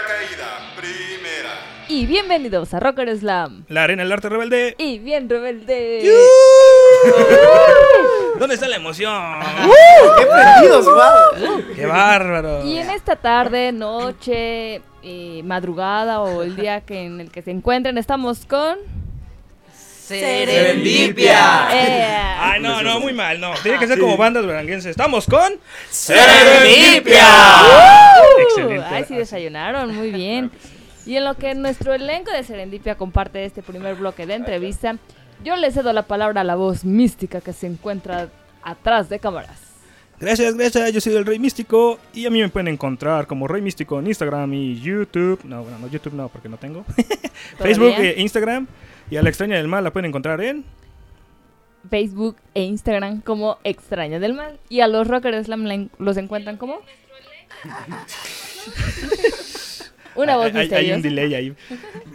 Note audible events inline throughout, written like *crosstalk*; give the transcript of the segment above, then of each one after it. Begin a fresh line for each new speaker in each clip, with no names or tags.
Primera caída, primera.
Y bienvenidos a Rocker Slam
La arena del arte rebelde.
y bien rebelde.
¿Dónde está la emoción?
¡Qué prendidos, wow!
¡Qué bárbaro!
Y en esta tarde, noche, eh, madrugada o el día que en el que se encuentren, estamos con.
¡Serendipia!
Eh,
Ay, no, no, muy mal, no. Tiene que ser como bandas duranguenses. Estamos con.
¡Serendipia!
Excelente.
Ay, sí desayunaron, muy bien. Y en lo que nuestro elenco de Serendipia comparte este primer bloque de entrevista, yo le cedo la palabra a la voz mística que se encuentra atrás de cámaras.
Gracias, gracias. Yo soy el Rey Místico. Y a mí me pueden encontrar como Rey Místico en Instagram y YouTube. No, bueno, no, YouTube no, porque no tengo. *laughs* Facebook e Instagram. Y a la extraña del mal la pueden encontrar en.
Facebook e Instagram como Extraña del Mal. Y a los Rockers en- los encuentran como. *laughs* Una voz
Hay- hay, un delay ahí.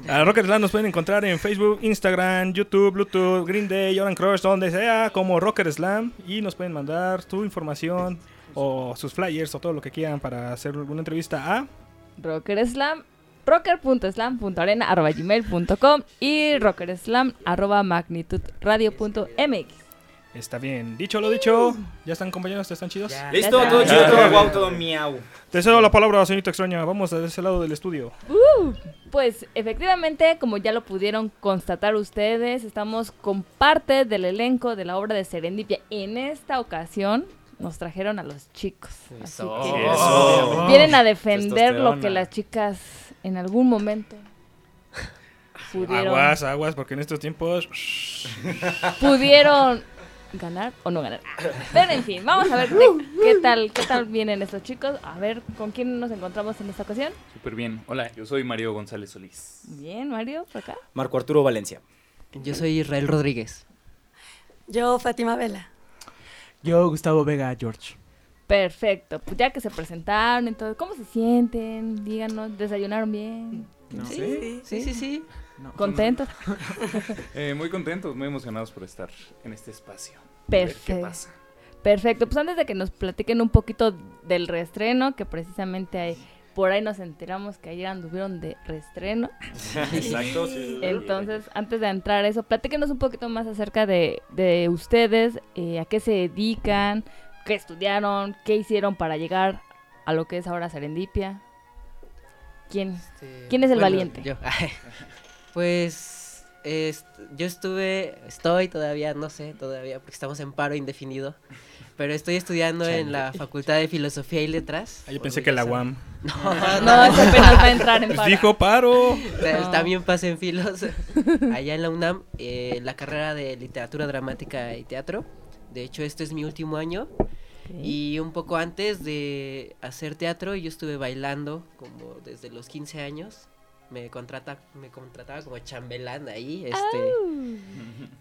A Rocket Slam nos pueden encontrar en Facebook, Instagram, YouTube, Bluetooth, Green Day, Oran Crush, donde sea, como Rocket Slam. Y nos pueden mandar tu información o sus flyers o todo lo que quieran para hacer alguna entrevista a.
Rocker Slam, rocker.slam.arena arroba gmail.com y rockerslam arroba magnitudradio.mx.
Está bien. Dicho lo dicho, ¿ya están compañeros? ¿Están chidos?
Listo,
Ya
todo chido, todo guau, todo miau.
Te cedo la palabra, señorita extraña. Vamos a ese lado del estudio.
Pues efectivamente, como ya lo pudieron constatar ustedes, estamos con parte del elenco de la obra de Serendipia. En esta ocasión nos trajeron a los chicos. Así que
Eso.
vienen a defender lo que las chicas en algún momento *laughs* pudieron,
Aguas, aguas, porque en estos tiempos. *laughs*
pudieron ganar o no ganar. Pero en fin, vamos a ver de- qué tal, qué tal vienen estos chicos. A ver con quién nos encontramos en esta ocasión.
Súper bien. Hola, yo soy Mario González Solís.
Bien, Mario, por acá.
Marco Arturo Valencia.
Yo soy Israel Rodríguez.
Yo, Fátima Vela.
Yo, Gustavo Vega George.
Perfecto, pues ya que se presentaron, entonces, ¿cómo se sienten? Díganos, ¿desayunaron bien?
Sí, sí, sí, sí.
¿Contentos? *laughs*
Eh, muy contentos, muy emocionados por estar en este espacio. Ver ¿Qué
Perfecto.
pasa?
Perfecto, pues antes de que nos platiquen un poquito del reestreno, que precisamente hay- por ahí nos enteramos que ayer anduvieron de reestreno. *laughs*
Exacto, sí.
Entonces, antes de entrar a eso, platíquenos un poquito más acerca de, de ustedes, eh, a qué se dedican, qué estudiaron, qué hicieron para llegar a lo que es ahora Serendipia. ¿Quién?
Este,
¿Quién es el valiente?
yo. *laughs* pues est- yo estuve, estoy todavía, no sé, todavía, porque estamos en paro indefinido, pero estoy estudiando en la Facultad de Filosofía y Letras.
Ah, yo pensé que la UAM.
No,
No, ese apenas va a entrar en *laughs*
Pues
paro.
dijo paro.
Ta-
No.
También pasé en Filos, *laughs* allá en la UNAM, eh, la carrera de Literatura Dramática y Teatro. De hecho, este es mi último año. Y un poco antes de hacer teatro, yo estuve bailando como desde los 15 años. Me contrata, me contrataba como chambelán ahí, este.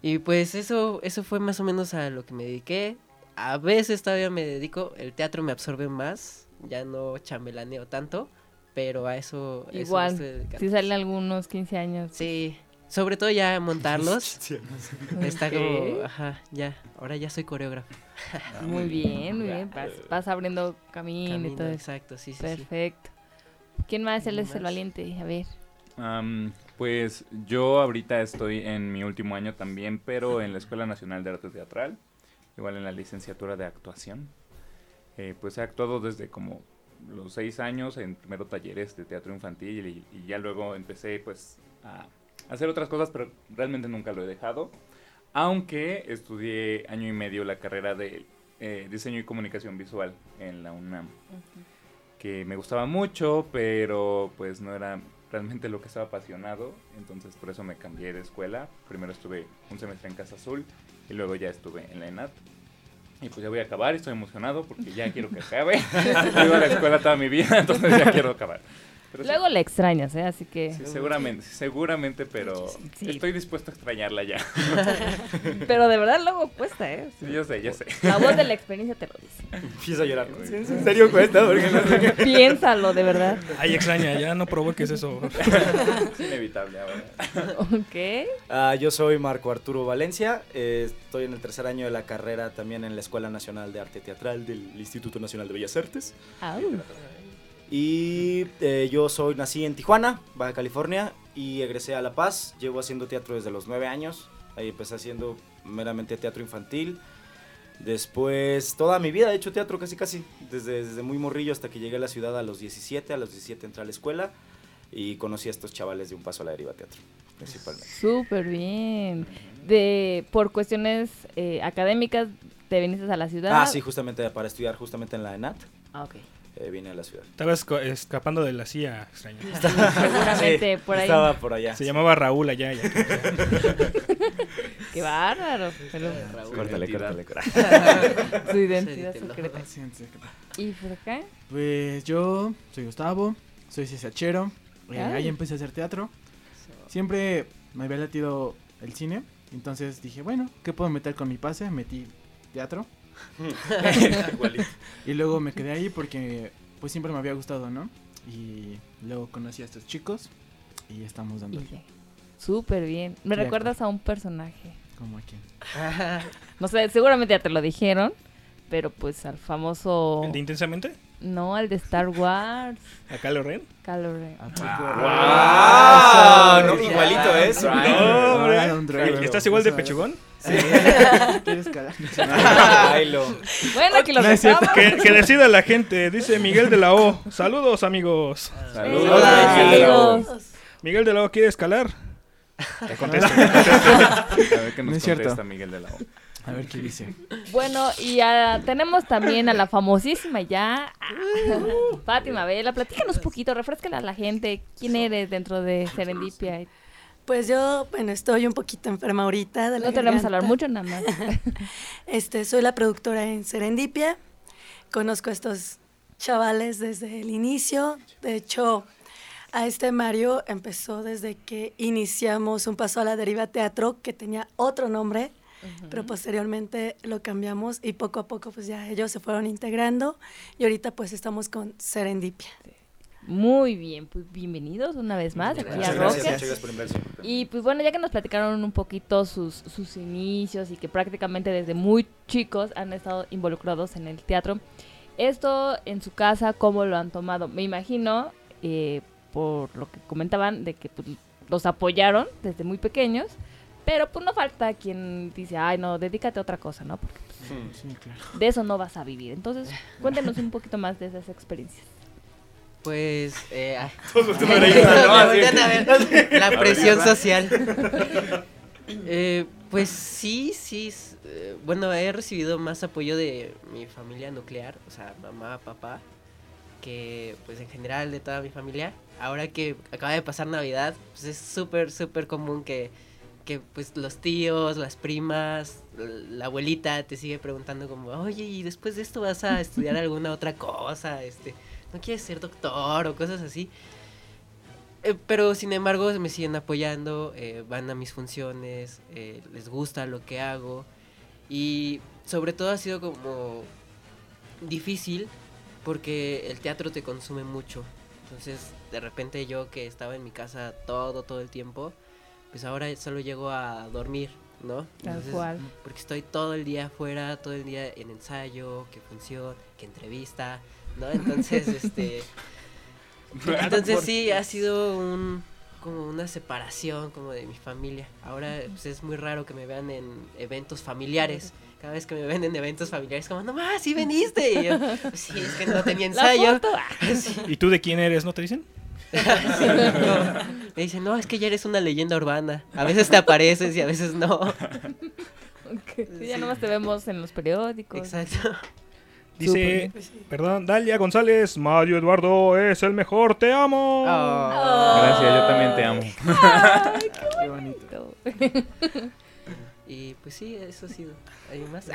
Y pues eso, eso fue más o menos a lo que me dediqué. A veces todavía me dedico, el teatro me absorbe más, ya no chambelaneo tanto, pero a eso, eso
Igual,
estoy dedicando.
si salen algunos 15 años.
Sí, sobre todo ya montarlos. *laughs* Está como, ajá, ya, ahora ya soy coreógrafo.
Muy bien, muy bien. Vas, vas abriendo camino, y todo
exacto, sí, sí, sí.
Perfecto. ¿Quién más? Él
¿Quién
es el valiente. A ver.
Am, pues yo ahorita estoy en mi último año también, pero en la Escuela Nacional de Arte Teatral, igual en la licenciatura de actuación. Eh, pues he actuado desde como los seis años en primero talleres de teatro infantil y, y ya luego empecé pues a hacer otras cosas, pero realmente nunca lo he dejado. Aunque estudié año y medio la carrera de eh, diseño y comunicación visual en la UNAM que me gustaba mucho, pero pues no era realmente lo que estaba apasionado, entonces por eso me cambié de escuela. Primero estuve un semestre en Casa Azul y luego ya estuve en la ENAT. Y pues ya voy a acabar estoy emocionado porque ya quiero que acabe. *laughs* Llevo a la escuela toda mi vida, *laughs* entonces ya quiero acabar. Pero sí,
Luego le extrañas, ¿eh? Así que.
sí, seguramente, seguramente, pero
Sí.
estoy dispuesto a extrañarla ya. *laughs*
Pero de verdad luego cuesta, ¿eh?
Sí, yo sé, yo sé.
La voz de la experiencia te lo dice.
Empiezo a llorar. ¿no? ¿Sí, ¿En serio cuesta? Porque no sé. *laughs*
Piénsalo, de verdad.
Ay, extraña, ya no provoques eso.
Es inevitable ahora.
Ok.
Ah, yo soy Marco Arturo Valencia, eh, estoy en el tercer año de la carrera también en la Escuela Nacional de Arte Teatral del Instituto Nacional de Bellas Artes.
Au.
Y eh, yo soy, nací en Tijuana, Baja California, y egresé a La Paz. Llevo haciendo teatro desde los nueve años. Ahí empecé haciendo meramente teatro infantil. Después, toda mi vida he hecho teatro casi casi, desde, desde muy morrillo hasta que llegué a la ciudad a los 17. A los 17 entré a la escuela y conocí a estos chavales de Un Paso a la Deriva Teatro, principalmente.
Súper bien. De, por cuestiones eh, académicas, te viniste a la ciudad.
Ah, sí, justamente para estudiar justamente en la ENAT,
Ah, ok.
Eh, vine a la ciudad.
Estabas escapando de la CIA, extraña. *laughs*
Seguramente
Sí,
por ahí.
Estaba por allá.
Se llamaba Raúl allá. ya. *laughs*
Qué bárbaro. Pero
Córtale,
identidad.
córtale, *laughs*
su identidad
Sí,
secreta.
¿qué?
¿Y por acá?
Pues yo soy Gustavo, soy cesachero. eh, ahí empecé a hacer teatro. Siempre me había latido el cine. Entonces dije, bueno, ¿qué puedo meter con mi pase? Metí teatro. *laughs* *laughs* y luego me quedé ahí porque pues siempre me había gustado, ¿no? Y luego conocí a estos chicos y estamos dando
Súper bien. Me recuerdas a un personaje.
como aquí. *laughs*
No sé, seguramente ya te lo dijeron. Pero pues al famoso.
¿El de Intensamente?
No, al de Star Wars.
¿A Kylo Ren?
Kylo Ren.
¡Ah! no,
Ya.
igualito es.
No,
No,
hombre. ¿Estás igual de pechugón?
Sí. *laughs* ¿Quieres. *laughs*
Bueno, aquí lo
No es cierto.
Que, que decida la gente, dice Miguel de la O. Saludos, amigos.
Saludos.
Hola,
Miguel de la O.
Miguel de la O quiere escalar. Te contesto. *laughs*
A ver qué
No
nos
es cierto.
contesta Miguel de la O.
A ver qué dice.
Bueno, y tenemos también a la famosísima ya, ah, *laughs* Fátima Vela. Platícanos un poquito, refrescala a la gente. ¿Quién eres dentro de Serendipia?
Pues yo, bueno, estoy un poquito enferma ahorita de la
No tenemos que hablar
garganta.
mucho, nada más. *laughs*
Este, soy la productora en Serendipia. Conozco a estos chavales desde el inicio. De hecho, a este Mario empezó desde que iniciamos un paso a la deriva teatro que tenía otro nombre, pero posteriormente lo cambiamos y poco a poco pues ya ellos se fueron integrando y ahorita pues estamos con Serendipia.
Muy bien, pues bienvenidos una vez más aquí a
gracias, gracias por.
Y pues bueno, ya que nos platicaron un poquito sus, sus inicios y que prácticamente desde muy chicos han estado involucrados en el teatro, esto en su casa, ¿cómo lo han tomado? Me imagino, eh, por lo que comentaban, de que pues, los apoyaron desde muy pequeños, pero pues no falta quien dice, ay no, dedícate a otra cosa, ¿no? Porque
Sí, claro.
de eso no vas a vivir. Entonces, cuéntenos un poquito más de esas experiencias.
Pues, eh, *laughs* ah. *laughs* La presión social. *laughs* Eh, pues sí, sí. eh, bueno, he recibido más apoyo de mi familia nuclear, o sea, mamá, papá, que pues en general de toda mi familia. Ahora que acaba de pasar Navidad, pues es súper, súper común que, que pues los tíos, las primas, la abuelita te sigue preguntando como, oye, ¿y después de esto vas a *laughs* estudiar alguna otra cosa? Este, ¿No quieres ser doctor o cosas así? Eh, pero sin embargo me siguen apoyando, eh, van a mis funciones, eh, les gusta lo que hago y sobre todo ha sido como difícil porque el teatro te consume mucho. Entonces de repente yo que estaba en mi casa todo, todo el tiempo, pues ahora solo llego a dormir, ¿no?
Tal
Entonces,
cual.
Porque estoy todo el día afuera, todo el día en ensayo, que función, que entrevista, ¿no? Entonces, *laughs* este... Entonces sí, ha sido un como una separación como de mi familia. Ahora pues, es muy raro que me vean en eventos familiares. Cada vez que me ven en eventos familiares como, no más, sí *laughs* veniste. Y yo, "Pues sí, es que no tenía ensayo. *laughs*
¿Y tú de quién eres? ¿No te dicen?
No. Me dicen, no, es que ya eres una leyenda urbana. A veces te apareces y a veces no.
Sí, ya nomás te vemos en los periódicos.
Exacto.
Dice, perdón, Dalia González, Mario Eduardo es el mejor, te amo.
Oh.
Gracias, yo también te amo.
Ay,
Qué bonito. *laughs*
Y pues sí, eso ha sido. ¿Hay más?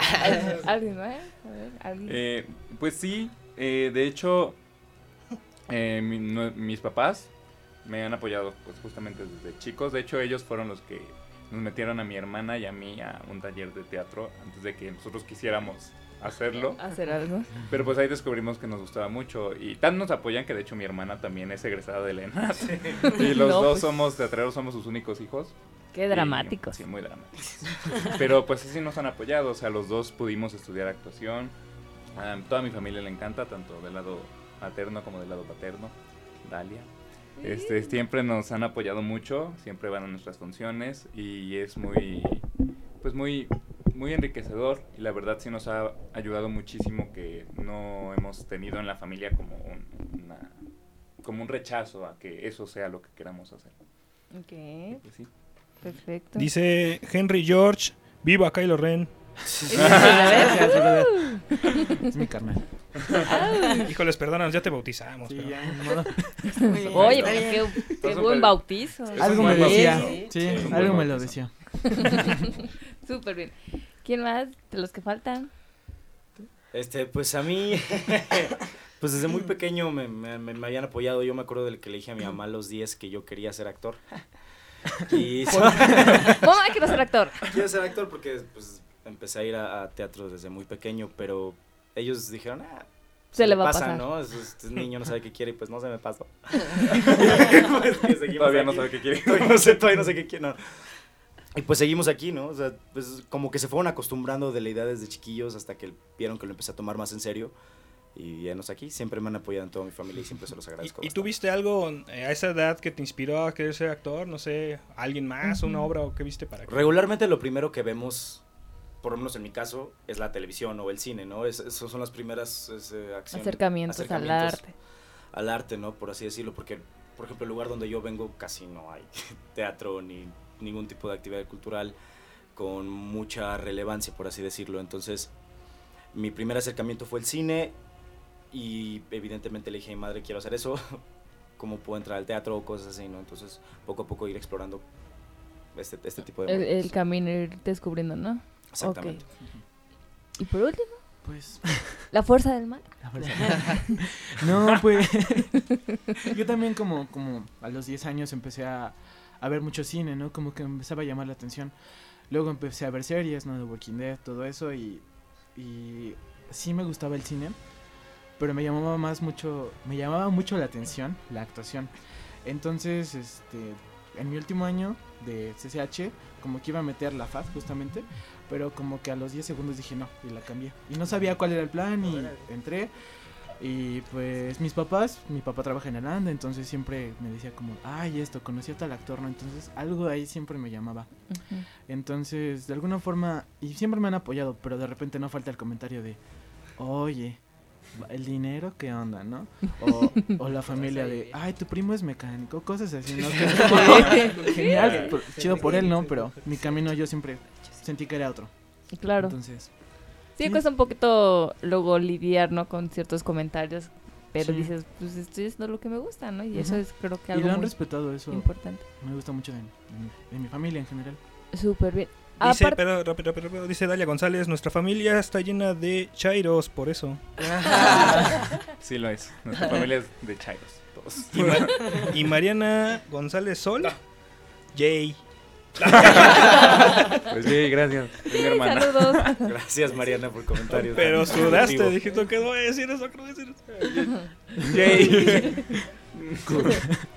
¿Alguien más? A ver, ¿alguien?
Eh, pues sí, eh, de hecho, eh, mi- no- mis papás me han apoyado pues justamente desde chicos. De hecho, ellos fueron los que nos metieron a mi hermana y a mí a un taller de teatro antes de que nosotros quisiéramos hacerlo.
Hacer algo.
Pero pues ahí descubrimos que nos gustaba mucho y tan nos apoyan que de hecho mi hermana también es egresada de Elena. Y los
No,
dos
pues.
somos teatreros, somos sus únicos hijos.
Qué
Y,
dramáticos.
sí, muy dramáticos. Pero pues sí nos han apoyado, o sea, los dos pudimos estudiar actuación. A toda mi familia le encanta, tanto del lado materno como del lado paterno. Dalia. Este, siempre nos han apoyado mucho, siempre van a nuestras funciones y es muy, pues muy, muy enriquecedor y la verdad sí nos ha ayudado muchísimo que no hemos tenido en la familia como un, una- como un rechazo a que eso sea lo que queramos hacer.
Ok,
Pues sí.
perfecto.
Dice Henry George, viva Kylo Ren. *laughs* *laughs*
Es mi carnal.
Híjoles, perdónanos, ya te bautizamos.
Sí,
pero-
ya.
Oye, pero qué, qué buen bautizo.
Algo me
buen
decía. Sí, algo me lo decía. *laughs*
Súper bien. ¿Quién más de los que faltan?
Este, pues a mí, pues desde muy pequeño me, me- me- me habían apoyado. Yo me acuerdo del que le dije a mi mamá a los 10 que yo quería ser actor. Y
Mamá, quiero ser actor.
quiero ser actor porque pues empecé a ir a, a teatro desde muy pequeño, pero ellos dijeron, ah,
Se le va a
pasa,
pasar.
¿no? Es- Este niño no sabe qué quiere y pues no se me pasó. *laughs* Pues,
Todavía no
aquí.
sabe qué quiere.
Todavía no sé, todavía no sé qué quiere, no. Y pues seguimos aquí, ¿no? O sea, pues como que se fueron acostumbrando de la idea desde chiquillos hasta que vieron que lo empecé a tomar más en serio. Y ya nos aquí, siempre me han apoyado en toda mi familia y siempre se los agradezco.
¿Y, y tuviste algo eh, a esa edad que te inspiró a querer ser actor? No sé, alguien más, una obra o qué viste para que...
Regularmente lo primero que vemos, por lo menos en mi caso, es la televisión o el cine, ¿no? Es, esos son las primeras acciones-
Acercamientos al arte.
Al arte, ¿no? Por así decirlo, porque, por ejemplo, el lugar donde yo vengo casi no hay *laughs* teatro ni ningún tipo de actividad cultural con mucha relevancia, por así decirlo. Entonces, mi primer acercamiento fue el cine y evidentemente le dije a mi madre, quiero hacer eso, *laughs* cómo puedo entrar al teatro o cosas así, ¿no? Entonces, poco a poco ir explorando este, este tipo de...
El, el camino, ir descubriendo, ¿no?
Exactamente.
Y por último,
Pues. *laughs*
la fuerza del mal.
La fuerza. *laughs* no, pues. *laughs* yo también, como, como a los 10 años, empecé a, a ver mucho cine, ¿no? Como que empezaba a llamar la atención. Luego empecé a ver series, ¿no? De Walking Dead, todo eso. Y, y sí me gustaba el cine. Pero me llamaba más mucho. Me llamaba mucho la atención la actuación. Entonces, este. En mi último año de CCH, como que iba a meter la FAD justamente. Pero como que a los 10 segundos dije no y la cambié. Y no sabía cuál era el plan y entré. Y pues mis papás, mi papá trabaja en el ANDA, entonces siempre me decía como, ay, esto, conocí a tal actor, ¿no? Entonces algo ahí siempre me llamaba. Entonces, de alguna forma, y siempre me han apoyado, pero de repente no falta el comentario de, oye, el dinero, ¿qué onda, no? *laughs* O, o la familia de, ay, tu primo es mecánico, cosas así, ¿no? *laughs* Genial, por- chido por él, ¿no? Pero mi camino yo siempre sentí que era otro.
Claro.
Entonces,
Sí,
Sí.
cuesta un poquito luego lidiar, ¿no? Con ciertos comentarios, pero
Sí.
dices, pues estoy haciendo lo que me gusta, ¿no? Y eso es creo que
y
algo
lo han
muy
respetado eso.
importante.
Me gusta mucho de, de mi, de mi familia en general.
Súper bien.
Dice, pero, rápido, rápido, rápido, dice Dalia González, nuestra familia está llena de chairos, por eso. *laughs*
Sí lo es. Nuestra familia es de chairos. Todos.
Y, Ma- y Mariana González Sol, Jay. *laughs*
Pues sí, gracias. Mi hermana.
Saludos. *laughs*
Gracias, Mariana, por comentarios.
Pero sudaste, que no voy a decir eso, no voy a decir eso.
Jay.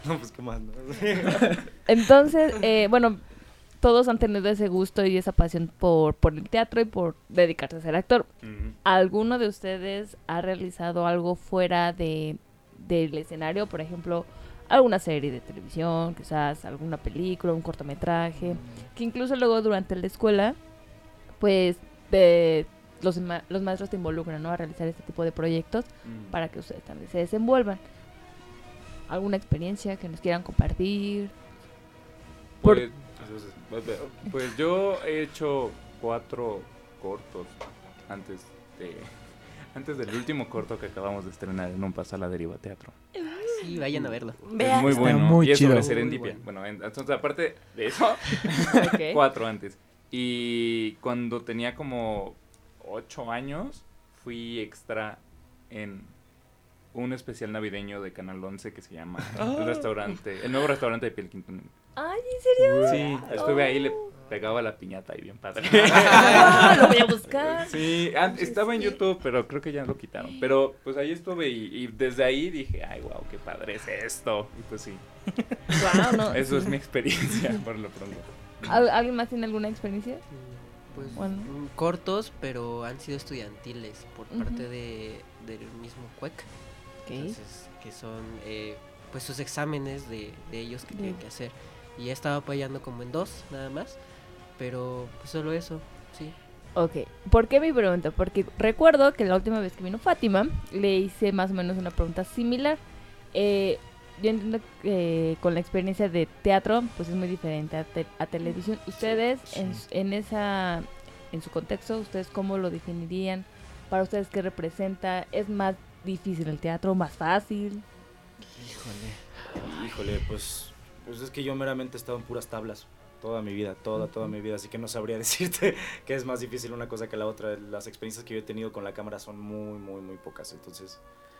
no, pues qué más, ¿no?
Entonces, eh, bueno, todos han tenido ese gusto y esa pasión por, por el teatro y por dedicarse a ser actor. ¿Alguno de ustedes ha realizado algo fuera de, del escenario? Por ejemplo, alguna serie de televisión, quizás alguna película, un cortometraje, que incluso luego durante la escuela, pues de- los, ma- los maestros te involucran ¿no? a realizar este tipo de proyectos
Mm.
para que ustedes también se desenvuelvan. ¿Alguna experiencia que nos quieran compartir? Por-
Pues, pues yo he hecho cuatro cortos antes de antes del último corto que acabamos de estrenar en un paso a la deriva teatro.
Sí, vayan a verlo.
Es muy
Está
bueno.
muy
y es sobre
chido.
serendipia.
Muy
Bueno, en- entonces aparte de eso, *laughs* cuatro antes. Y cuando tenía como ocho años, fui extra en un especial navideño de Canal 11 que se llama el restaurante, el nuevo restaurante de Piel Quintonil.
Ay, ¿en serio?
Sí, estuve ahí, le pegaba la piñata y bien padre. *laughs*
Ah, lo voy a buscar.
Sí, estaba en YouTube, pero creo que ya lo quitaron. Pero pues ahí estuve y, y desde ahí dije, ay, wow, qué padre es esto. Y pues sí,
no,
eso es mi experiencia por lo pronto.
¿Al- ¿Alguien más tiene alguna experiencia?
Pues
Bueno.
mm, cortos, pero han sido estudiantiles por parte de, del mismo CUEC. Entonces, que son eh, pues sus exámenes de, de ellos que tienen que hacer. Y he estado apoyando como en dos, nada más. Pero pues solo eso, sí.
Ok, ¿por qué mi pregunta? Porque recuerdo que la última vez que vino Fátima le hice más o menos una pregunta similar. Eh, yo entiendo que con la experiencia de teatro, pues es muy diferente a, te- a televisión. Ustedes, en, su- en esa, en su contexto, ¿ustedes cómo lo definirían? Para ustedes, ¿qué representa? ¿Es más difícil el teatro? ¿Más fácil?
Híjole. Híjole, pues, pues es que yo meramente he estado en puras tablas toda mi vida, toda, toda mi vida, así que no sabría *laughs* decirte que es más difícil una cosa que la otra. Las experiencias que yo he tenido con la cámara son muy, muy, muy pocas, entonces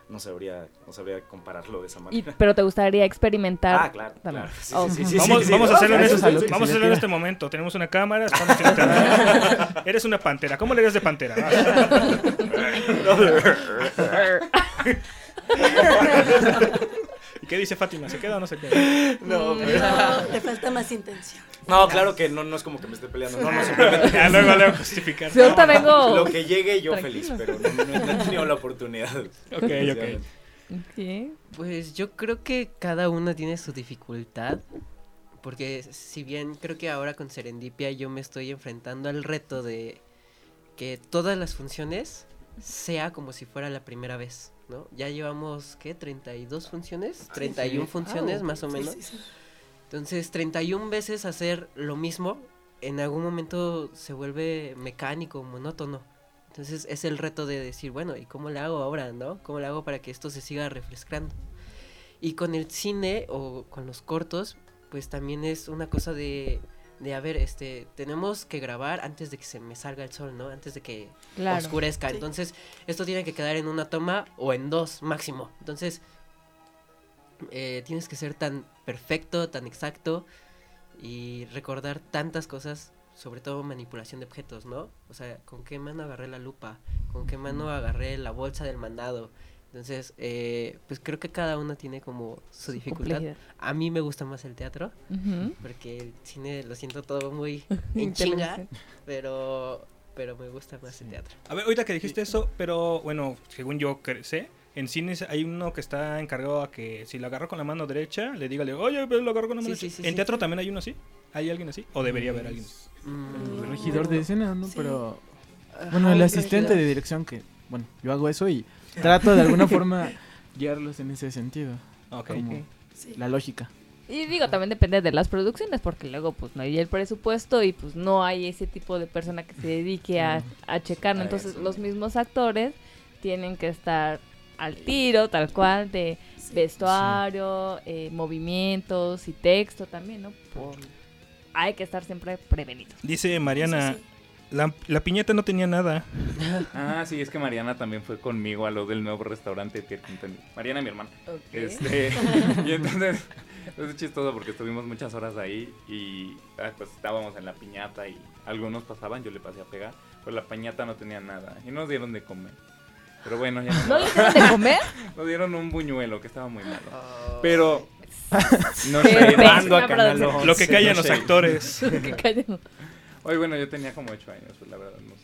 no sabría, no sabría compararlo de esa
Y,
manera.
pero te gustaría experimentar.
Ah, claro, claro. Sí,
Oh.
sí, sí, sí,
Vamos, a hacerlo en,
Eso
este, vamos a hacerlo en este momento. Tenemos una cámara, estamos. *laughs* Eres una pantera. ¿Cómo le eres de pantera? *laughs* ¿Y qué dice Fátima? ¿Se queda o no se queda? *laughs*
No,
Mm,
pero-
no, le falta más intención.
No, claro que no, no es como que me esté peleando. No, no, simplemente.
Ya luego le voy a justificar.
Si ahorita vengo...
Lo que llegue yo
Tranquilo.
feliz, pero no, no- no he tenido la oportunidad. *laughs*
Ok, ok.
Ok.
Pues yo creo que cada una tiene su dificultad. Porque si bien creo que ahora con Serendipia yo me estoy enfrentando al reto de que todas las funciones sea como si fuera la primera vez, ¿no? Ya llevamos, ¿qué? ¿32 funciones? 31 funciones más o
sí,
menos.
sí, sí.
Entonces, 31 veces hacer lo mismo, en algún momento se vuelve mecánico, monótono. Entonces, es el reto de decir, bueno, ¿y cómo le hago ahora, no? ¿Cómo le hago para que esto se siga refrescando? Y con el cine o con los cortos, pues también es una cosa de, de a ver, este, tenemos que grabar antes de que se me salga el sol, ¿no? Antes de que
Claro.
oscurezca.
Sí.
Entonces, esto tiene que quedar en una toma o en dos máximo. Entonces, eh, tienes que ser tan perfecto, tan exacto y recordar tantas cosas, sobre todo manipulación de objetos, ¿no? O sea, con qué mano agarré la lupa, con qué mano agarré la bolsa del mandado. Entonces, eh, pues creo que cada uno tiene como su, dificultad.
complejidad.
A mí me gusta más el teatro, porque el cine lo siento todo muy *laughs* en chinga, pero, pero me gusta más el teatro.
A ver, ahorita que dijiste eso, pero bueno, según yo sé, en cines hay uno que está encargado a que si lo agarró con la mano derecha, le diga, oye, pero lo agarró con la mano
Sí, sí,
derecha.
sí,
¿En
sí.
teatro también hay uno así? ¿Hay alguien así? ¿O debería haber alguien?
Mm,
El regidor de escena, ¿no?
Sí.
Pero
ajá,
bueno, el asistente de dirección que bueno, yo hago eso y trato de alguna *laughs* forma guiarlos en ese sentido. Como.
Sí.
La lógica.
Y digo, también depende de las producciones, porque luego pues no hay el presupuesto y pues no hay ese tipo de persona que se dedique a, a checarlo. Entonces los mismos actores tienen que estar al tiro, tal cual, de vestuario, eh, movimientos y texto también, ¿no? Por- Hay que estar siempre prevenidos.
Dice Mariana,
Sí, sí.
La, la piñata no tenía nada. *laughs*
Ah, sí, es que Mariana también fue conmigo a lo del nuevo restaurante Pierre Quintanilla. Mariana, mi hermana.
Ok.
Este, y entonces es chistoso porque estuvimos muchas horas ahí y ah, pues estábamos en la piñata y algunos pasaban, yo le pasé a pegar, pero la piñata no tenía nada y nos dieron de comer. Pero bueno, ya
¿No le dieron de comer? *laughs*
nos dieron un buñuelo que estaba muy malo. Pero *laughs* no sé,
a Canal
producción.
11,
Lo que callan
no
los
sé.
actores.
Que callen.
Oye, bueno, yo tenía como 8 años, pues la verdad no sé.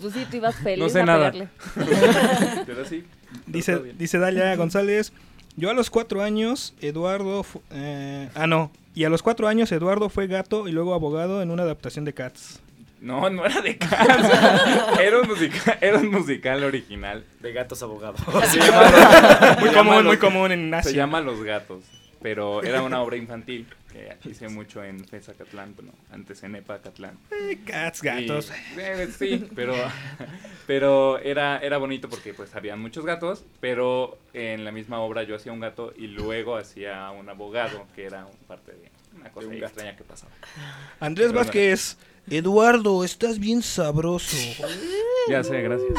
Pues sí, tú ibas *laughs* feliz
No sé
a
nada.
pegarle. *laughs*
Pero sí.
Dice, dice Dalia González, yo a los cuatro años, Eduardo... eh, ah, no. Y a los cuatro años Eduardo fue gato y luego abogado en una adaptación de Cats.
No, no era de casa. *laughs* era, un musical, era un musical original.
De gatos abogados.
Se llama-
Muy
se llama
común,
Los-
muy común en Asia.
Se llama Los Gatos, pero era una obra infantil que hice mucho en Catlán, bueno, antes en Epacatlán.
Eh, Cats, gatos.
Y, eh, sí, pero, *laughs* pero era, era bonito porque pues habían muchos gatos, pero en la misma obra yo hacía un gato y luego hacía un abogado, que era un parte de una cosa
un
ahí
gato.
extraña que pasaba.
Andrés
Pero no.
Eduardo, estás bien sabroso.
Ya sé, gracias.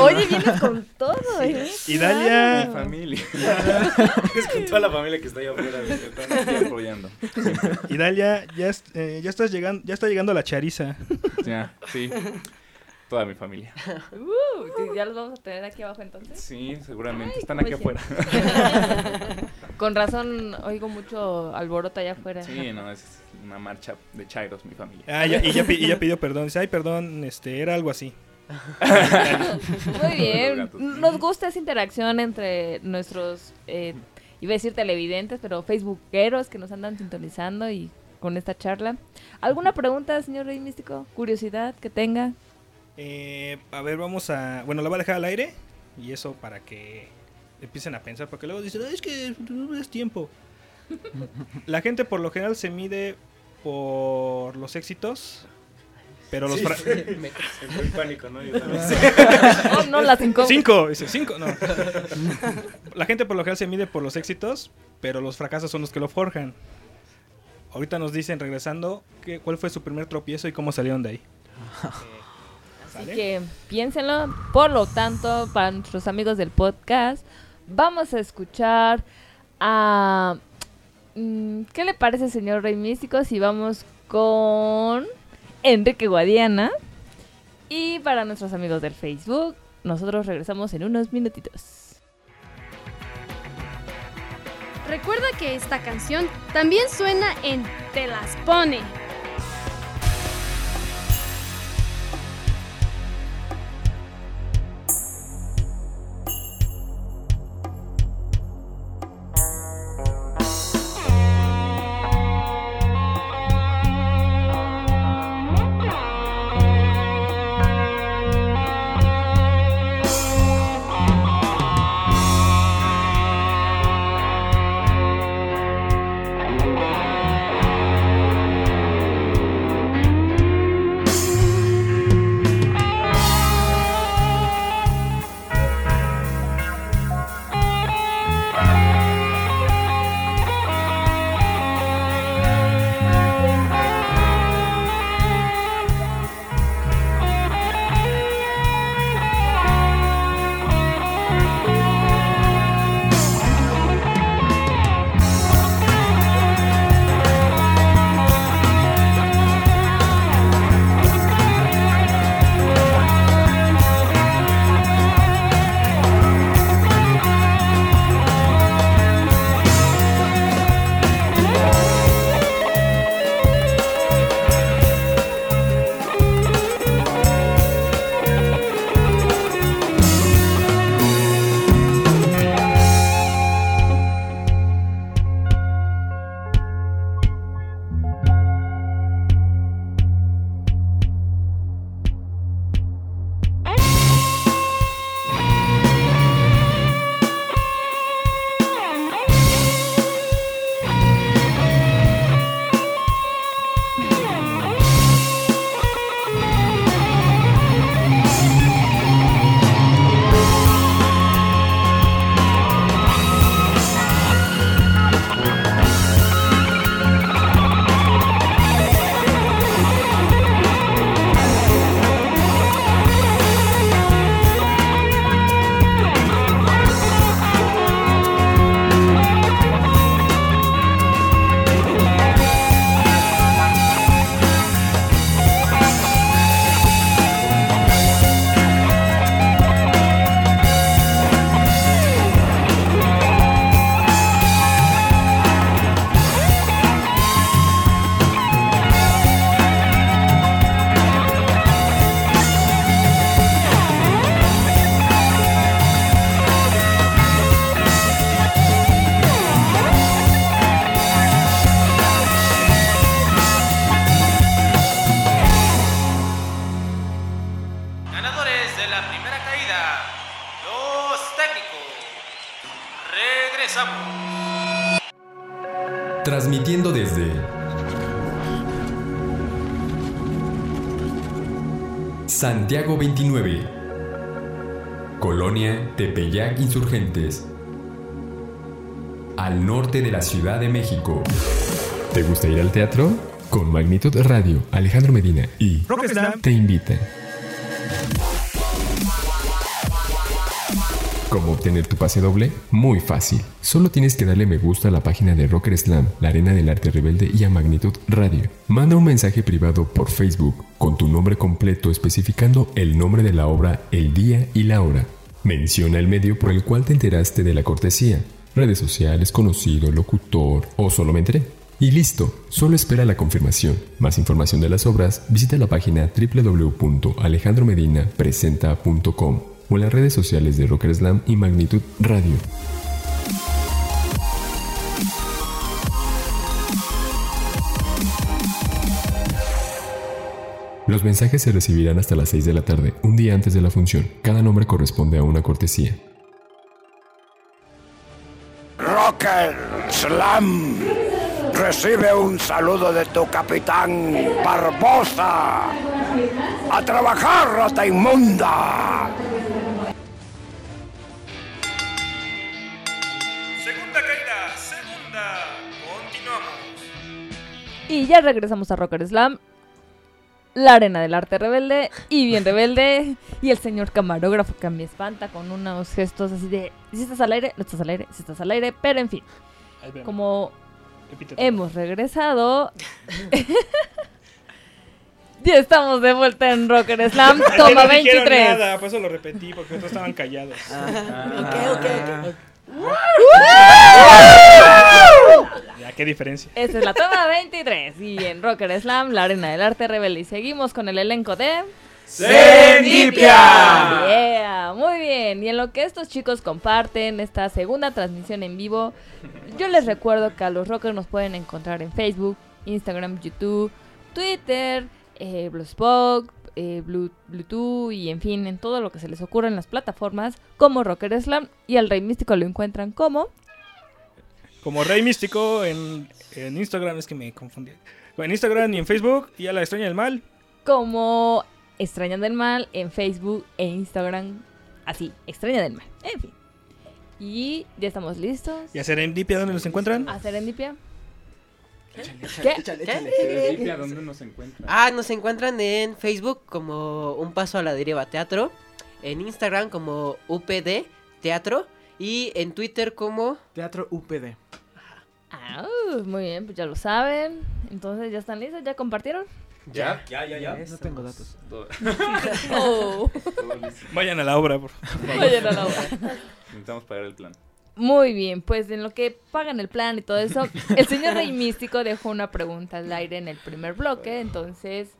Oye, *laughs* vienes con todo, ¿eh?
Y Dalia,
Mi familia. *laughs*
es con toda la familia que está ahí afuera.
Estoy apoyando. *laughs*
y Dalia, ya, eh, ya estás llegando, ya está llegando la chariza.
Ya, sí. Toda mi familia.
Uh, sí, ya los vamos a tener aquí abajo entonces.
Sí, seguramente.
Ay,
Están
cómo
aquí afuera.
Con razón oigo mucho alboroto allá afuera.
Sí, no, es una marcha de Chairos, mi familia.
Ah, ya- y, ya, pi- y ya pidió perdón. Dice, ay, perdón, este, era algo así. *laughs*
Muy bien. Nos gusta esa interacción entre nuestros, eh, iba a decir televidentes, pero facebookeros que nos andan sintonizando y con esta charla. ¿Alguna pregunta, señor Rey Místico? ¿Curiosidad que tenga?
Eh, a ver, vamos a... Bueno, la voy a dejar al aire. Y eso para que empiecen a pensar. Porque luego dicen, "Ay, es que no es tiempo. *laughs* La gente por lo general se mide por los éxitos. Pero los...
Sí,
fra- *laughs*
Entró en pánico, ¿no? Yo *laughs* también.
Oh, no, las cinco.
Cinco, dice cinco, no. *laughs* La gente por lo general se mide por los éxitos, pero los fracasos son los que lo forjan. Ahorita nos dicen, regresando, que, cuál fue su primer tropiezo y cómo salieron de ahí.
Así que piénsenlo. Por lo tanto, para nuestros amigos del podcast, vamos a escuchar a... ¿Qué le parece, señor Rey Místico, si vamos con Enrique Guadiana? Y para nuestros amigos del Facebook, nosotros regresamos en unos minutitos.
Recuerda que esta canción también suena en Te las pone.
Santiago 29, Colonia Tepeyac Insurgentes, al norte de la Ciudad de México. ¿Te gusta ir al teatro? Con Magnitud Radio, Alejandro Medina y
Rock Slam.
te invitan. ¿Cómo obtener tu pase doble? Muy fácil. Solo tienes que darle me gusta a la página de Rocker Slam, la Arena del Arte Rebelde y a Magnitud Radio. Manda un mensaje privado por Facebook con tu nombre completo especificando el nombre de la obra, el día y la hora. Menciona el medio por el cual te enteraste de la cortesía. Redes sociales, conocido, locutor o solo me enteré. Y listo, solo espera la confirmación. Más información de las obras, visita la página www.alejandromedinapresenta.com o en las redes sociales de Rocker Slam y Magnitud Radio. Los mensajes se recibirán hasta las 6 de la tarde, un día antes de la función. Cada nombre corresponde a una cortesía.
Rocker Slam recibe un saludo de tu capitán Barbosa. A trabajar, rata inmunda.
Y ya regresamos a Rocker Slam. La arena del arte rebelde y bien rebelde. Y el señor camarógrafo que me espanta con unos gestos así de: si estás al aire, no estás al aire, si estás al aire. Pero en fin, como hemos regresado. *laughs* ya estamos de vuelta en Rocker Slam. *laughs* Toma
no dijeron
23.
nada, por eso lo repetí, porque todos estaban callados. Ya, qué diferencia.
Esa es la toma 23. Y en Rocker Slam, la arena del arte rebelde. Y seguimos con el elenco de.
¡Serendipia!
Yeah, muy bien. Y en lo que estos chicos comparten esta segunda transmisión en vivo, yo les recuerdo que a los rockers nos pueden encontrar en Facebook, Instagram, YouTube, Twitter, eh, Blogspot, eh, Blu- Bluetooth y en fin, en todo lo que se les ocurra en las plataformas como Rocker Slam. Y al Rey Místico lo encuentran como.
Como Rey Místico en, en Instagram, es que me confundí. En Instagram y en Facebook, y a la extraña del mal.
como Extraña del Mal en Facebook e Instagram. Así, Extraña del Mal. En fin. Y ya estamos listos.
¿Y a Serendipia dónde los encuentran?
¿A Serendipia?
¿Qué?
¿dónde nos encuentran?
Ah, nos encuentran en Facebook como Un Paso a la Deriva Teatro, en Instagram como UPD Teatro y en Twitter como
Teatro UPD.
Ah, muy bien, pues ya lo saben. Entonces, ¿ya están listos? ¿Ya compartieron?
¿Ya?
Ya, ya, ya.
No tengo datos.
Todo- *laughs*
Oh.
Vayan a la obra, por
Vayan a la obra.
Necesitamos pagar el plan.
Muy bien, pues en lo que pagan el plan y todo eso, el señor Rey *laughs* Místico dejó una pregunta al aire en el primer bloque, entonces,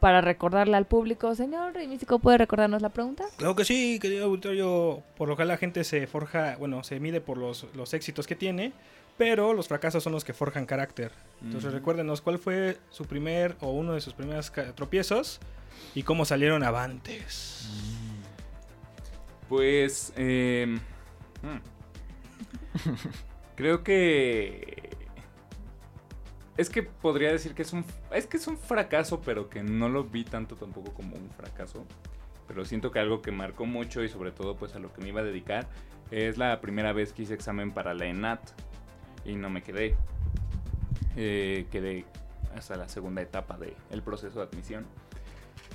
para recordarle al público, señor Rey Místico, ¿puede recordarnos la pregunta?
Claro que sí, querido auditorio. Por lo que la gente se forja, bueno, se mide por los, los éxitos que tiene, pero los fracasos son los que forjan carácter. Entonces
Ujú.
recuérdenos cuál fue su primer o uno de sus primeros tropiezos y cómo salieron avantes.
Pues, eh, hmm. *laughs* creo que es que podría decir que es un es que es un fracaso, pero que no lo vi tanto tampoco como un fracaso. Pero siento que algo que marcó mucho y sobre todo pues a lo que me iba a dedicar es la primera vez que hice examen para la ENAT y no me quedé. Eh, quedé hasta la segunda etapa del proceso de admisión.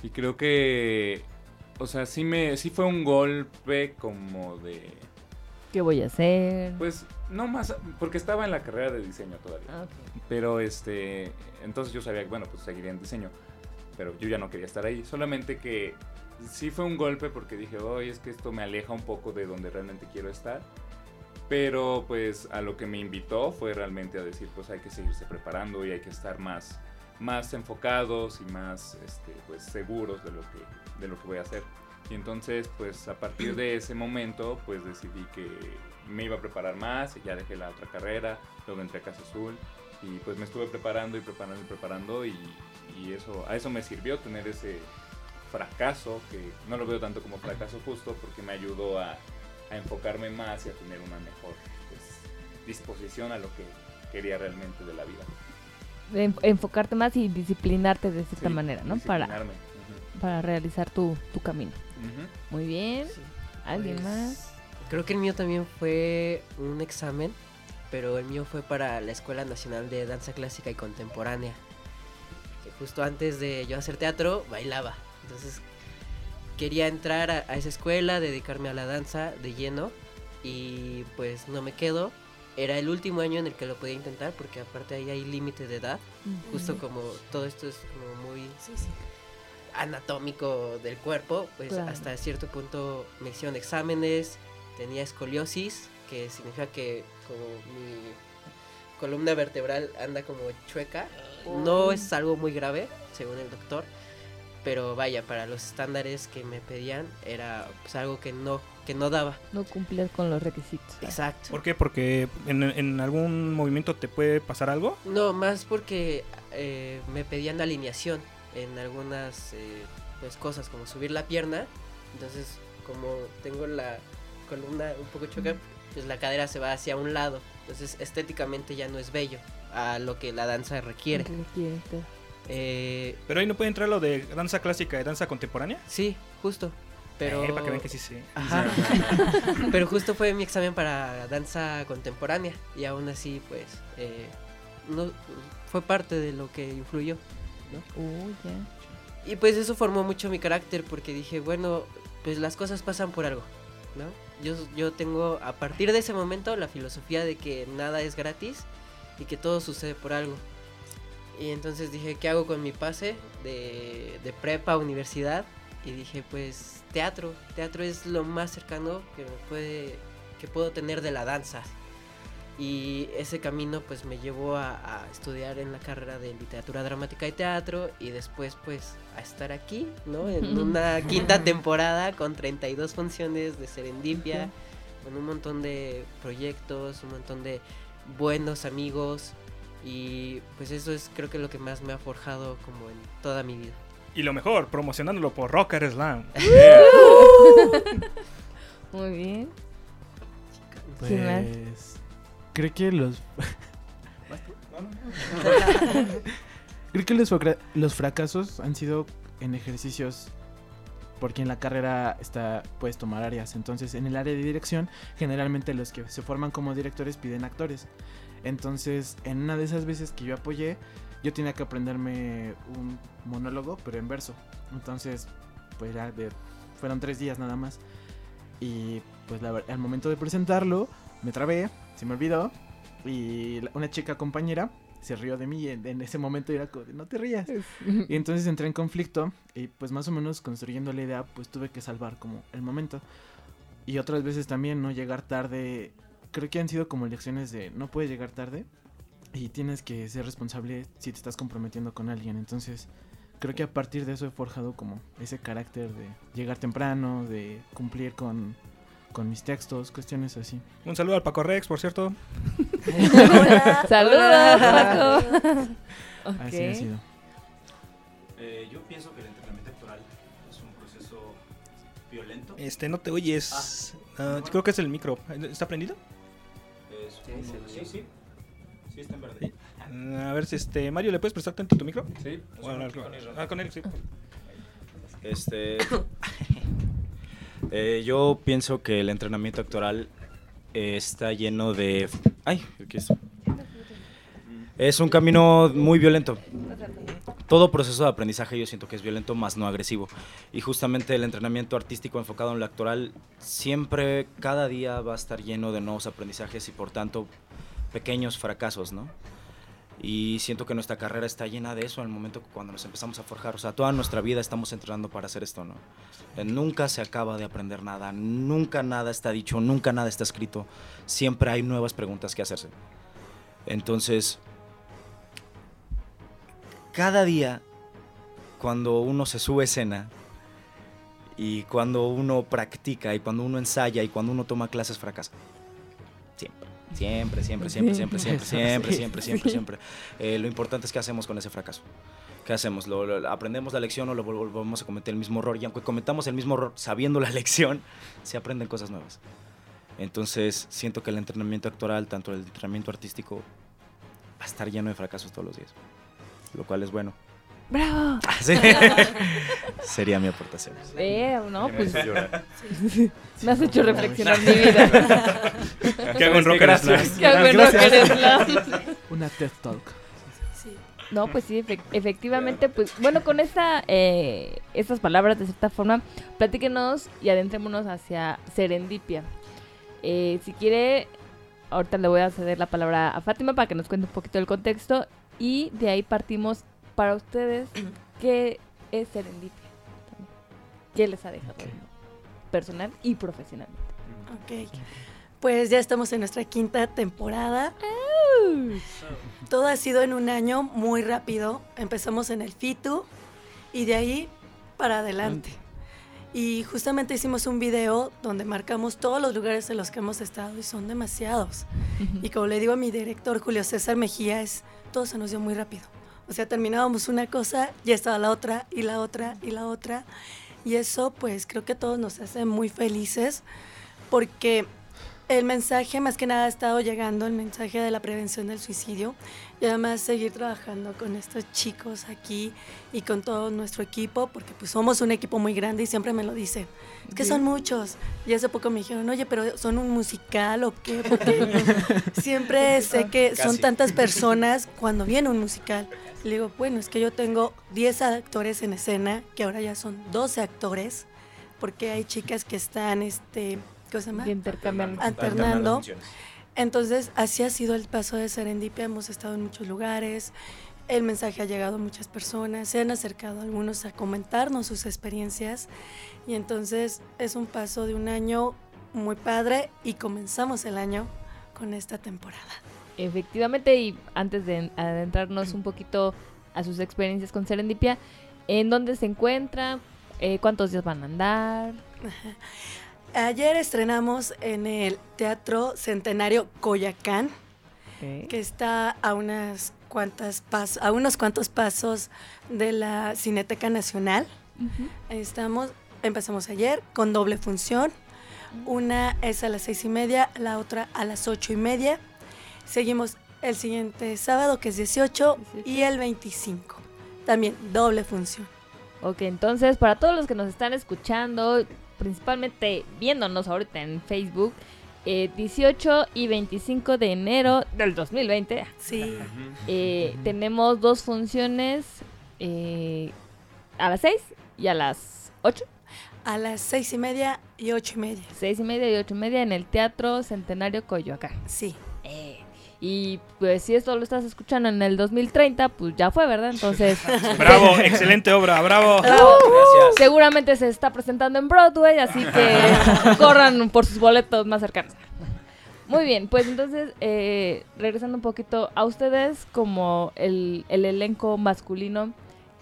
Y creo que, o sea, sí, me, sí fue un golpe como de...
¿Qué voy a hacer?
Pues no más, porque estaba en la carrera de diseño todavía.
Ah, ok.
Pero este, entonces yo sabía que, bueno, pues seguiría en diseño. Pero yo ya no quería estar ahí. Solamente que sí fue un golpe porque dije, oye, es que esto me aleja un poco de donde realmente quiero estar. Pero pues a lo que me invitó fue realmente a decir, pues hay que seguirse preparando y hay que estar más, más enfocados y más este, pues, seguros de lo, que, de lo que voy a hacer. Y entonces, pues a partir de ese momento, pues decidí que me iba a preparar más y ya dejé la otra carrera, luego entré a Casa Azul y pues me estuve preparando y preparando y preparando y, y eso, a eso me sirvió tener ese, fracaso, que no lo veo tanto como fracaso justo porque me ayudó a, a enfocarme más y a tener una mejor pues, disposición a lo que quería realmente de la vida.
Enfocarte más y disciplinarte de cierta
Sí,
manera, ¿no? Para, para realizar tu, tu camino. Muy bien. ¿Alguien
Pues,
más?
Creo que el mío también fue un examen, pero el mío fue para la Escuela Nacional de Danza Clásica y Contemporánea. Que justo antes de yo hacer teatro, bailaba. Entonces quería entrar a, a esa escuela, dedicarme a la danza de lleno y pues no me quedo. Era el último año en el que lo podía intentar porque aparte ahí hay límite de edad. Justo como todo esto es como muy anatómico del cuerpo, pues
Claro.
hasta cierto punto me hicieron exámenes, tenía escoliosis, que significa que como mi columna vertebral anda como chueca. No es algo muy grave, según el doctor, pero vaya, para los estándares que me pedían era pues, algo que no, que no daba.
No cumplir con los requisitos.
Exacto.
¿Por qué? Porque en, en algún movimiento te puede pasar algo.
No, más porque eh, me pedían alineación en algunas eh, pues, cosas, como subir la pierna. Entonces, como tengo la columna un poco choca, pues la cadera se va hacia un lado. Entonces, estéticamente ya no es bello a lo que la danza requiere. Eh,
Pero ahí no puede entrar lo de danza clásica y danza contemporánea.
Sí, justo. Pero...
Eh, para que vean que sí sé.
Ajá. *laughs* Pero justo fue mi examen para danza contemporánea y aún así, pues, eh, no fue parte de lo que influyó,
ya.
Y pues eso formó mucho mi carácter porque dije, bueno, pues las cosas pasan por algo, ¿no? Yo, yo tengo a partir de ese momento la filosofía de que nada es gratis y que todo sucede por algo. Y entonces dije, ¿qué hago con mi pase de, de prepa a universidad? Y dije, pues teatro, teatro es lo más cercano que me puede, que puedo tener de la danza. Y ese camino pues me llevó a, a estudiar en la carrera de literatura dramática y teatro y después pues a estar aquí, ¿no? En una *laughs* quinta temporada con 32 funciones de serendipia, con un montón de proyectos, un montón de buenos amigos y pues eso es creo que lo que más me ha forjado como en toda mi vida.
Y lo mejor, promocionándolo por Rocker Slam. *laughs*
Muy bien.
Pues. Creo que los. *laughs* Creo que los, los fracasos han sido en ejercicios. Porque en la carrera está, puedes tomar áreas. Entonces, en el área de dirección, generalmente los que se forman como directores piden actores. Entonces, en una de esas veces que yo apoyé, yo tenía que aprenderme un monólogo, pero en verso. Entonces, pues era de, fueron tres días nada más. Y pues la al momento de presentarlo, me trabé, se me olvidó. Y una chica compañera se rió de mí y en, en ese momento era como, de, no te rías. y entonces entré en conflicto y pues más o menos construyendo la idea, pues tuve que salvar como el momento. Y otras veces también, ¿no? Llegar tarde, creo que han sido como lecciones de no puedes llegar tarde y tienes que ser responsable si te estás comprometiendo con alguien. Entonces, creo que a partir de eso he forjado como ese carácter de llegar temprano, de cumplir con, con mis textos, cuestiones así.
Un saludo al Paco Rex, por cierto. *laughs*
Saludos, Paco. *laughs*
Así ha
Ok.
sido.
Eh, yo pienso que el entrenamiento actoral es un proceso violento.
Este, no te oyes. Ah, creo que es el micro. ¿Está prendido?
Es como- sí, sí. Sí, está en verde.
A ver si este. Mario, ¿le puedes prestar tanto tu micro?
Sí.
Bueno, ah, con él, sí.
Este. *coughs* *coughs* eh, yo pienso que el entrenamiento actoral eh, está lleno de. ¡Ay! aquí está. Es un camino muy violento. Todo proceso de aprendizaje yo siento que es violento, más no agresivo. Y justamente el entrenamiento artístico enfocado en lo actoral siempre, cada día va a estar lleno de nuevos aprendizajes y por tanto pequeños fracasos, ¿no? Y siento que nuestra carrera está llena de eso al momento cuando nos empezamos a forjar. O sea, toda nuestra vida estamos entrenando para hacer esto, ¿no? Eh, Nunca se acaba de aprender nada, nunca nada está dicho, nunca nada está escrito. Siempre hay nuevas preguntas que hacerse. Entonces, cada día, cuando uno se sube a escena y cuando uno practica y cuando uno ensaya y cuando uno toma clases, fracasa. Siempre. Siempre, siempre, siempre, siempre, siempre, siempre, siempre, siempre, siempre. Eh, lo importante es qué hacemos con ese fracaso. ¿qué hacemos? ¿Lo, lo- aprendemos la lección o lo vol- volvemos a cometer el mismo error? Y aunque cometamos el mismo error sabiendo la *laughs* lección, se aprenden cosas nuevas. Entonces, siento que el entrenamiento actoral, tanto el entrenamiento artístico, va a estar lleno de fracasos todos los días. Lo cual es bueno.
¡Bravo!
Ah, sí. *laughs* Sería mi aportación.
Eh, no,
Me
pues. *laughs* Me has hecho reflexionar mi vida. *laughs*
¿Qué hago en Rocker. Slam?
¿Qué hago en. Rocker Slam?
Una TED Talk.
No, pues sí, efe- efectivamente, pues bueno, con esta, eh, estas palabras de cierta forma, platíquenos y adentrémonos hacia serendipia. Eh, si quiere, ahorita le voy a ceder la palabra a Fátima para que nos cuente un poquito el contexto y de ahí partimos para ustedes qué es serendipia. ¿Qué les ha dejado personal y profesionalmente?
Ok. Pues ya estamos en nuestra quinta temporada. Todo ha sido en un año muy rápido. Empezamos en el FITU y de ahí para adelante. Y justamente hicimos un video donde marcamos todos los lugares en los que hemos estado y son demasiados. Y como le digo a mi director Julio César Mejía, es, todo se nos dio muy rápido. O sea, terminábamos una cosa, ya estaba la otra y la otra y la otra. Y eso pues creo que a todos nos hace muy felices porque el mensaje más que nada ha estado llegando, el mensaje de la prevención del suicidio y además seguir trabajando con estos chicos aquí y con todo nuestro equipo porque pues somos un equipo muy grande y siempre me lo dicen. Es que son muchos. Y hace poco me dijeron, oye, pero ¿son un musical o qué? Porque *laughs* siempre sé que son tantas personas cuando viene un musical. Le digo, bueno, es que yo tengo 10 actores en escena, que ahora ya son 12 actores, porque hay chicas que están, este, ¿cómo se llama?
Que intercambian.
Alternando.
Alternando.
Entonces, así ha sido el paso de Serendipia. Hemos estado en muchos lugares. El mensaje ha llegado a muchas personas. Se han acercado algunos a comentarnos sus experiencias. Y entonces es un paso de un año muy padre y comenzamos el año con esta temporada.
Efectivamente, y antes de adentrarnos un poquito a sus experiencias con Serendipia, ¿en dónde se encuentra? Eh, ¿Cuántos días van a andar? *laughs*
Ayer estrenamos en el Teatro Centenario Coyacán, que está a unas cuantas pas- a unos cuantos pasos de la Cineteca Nacional. Estamos, empezamos ayer con doble función. Una es a las seis y media, la otra a las ocho y media. Seguimos el siguiente sábado, que es 18, y el 25. También doble función.
Ok, entonces para todos los que nos están escuchando, principalmente viéndonos ahorita en Facebook, eh, 18 y 25 de enero del 2020.
Sí.
eh, *laughs* tenemos dos funciones eh, a las 6 y a las 8.
A las seis y media y ocho y media.
6 y media y 8 y media en el Teatro Centenario Coyoacán.
Sí.
Y pues si esto lo estás escuchando en el 2030, pues ya fue, ¿verdad? Entonces... *laughs*
Bravo, excelente obra, bravo.
Bravo. Seguramente se está presentando en Broadway, así que *laughs* corran por sus boletos más cercanos. Muy bien, pues entonces, eh, regresando un poquito a ustedes como el, el elenco masculino,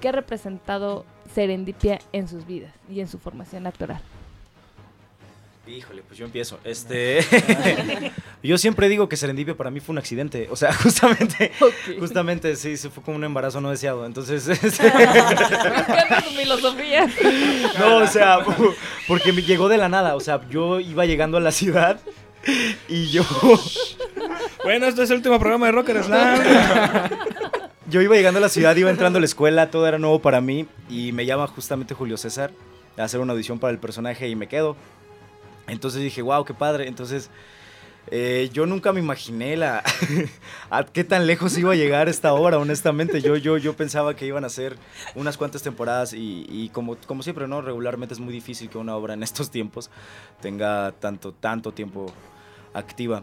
¿qué ha representado Serendipia en sus vidas y en su formación actoral?
Híjole, pues yo empiezo. Este, *laughs* yo siempre digo que Serendipia para mí fue un accidente. O sea, *laughs* justamente, *laughs* justamente, sí, sí, fue como un embarazo no deseado. Entonces, este,
tu filosofía.
no, o sea, porque me llegó de la nada. O sea, yo iba llegando a la ciudad y yo,
Bueno, este es el último programa de Rocker Slam.
yo iba llegando a la ciudad, iba entrando a la escuela, todo era nuevo para mí y me llama justamente Julio César a hacer una audición para el personaje y me quedo. Entonces dije, wow, qué padre. Entonces, eh, yo nunca me imaginé la *laughs* a qué tan lejos iba a llegar esta obra, honestamente. Yo, yo, yo pensaba que iban a ser unas cuantas temporadas y, y como, como siempre, ¿no? Regularmente es muy difícil que una obra en estos tiempos tenga tanto, tanto tiempo activa.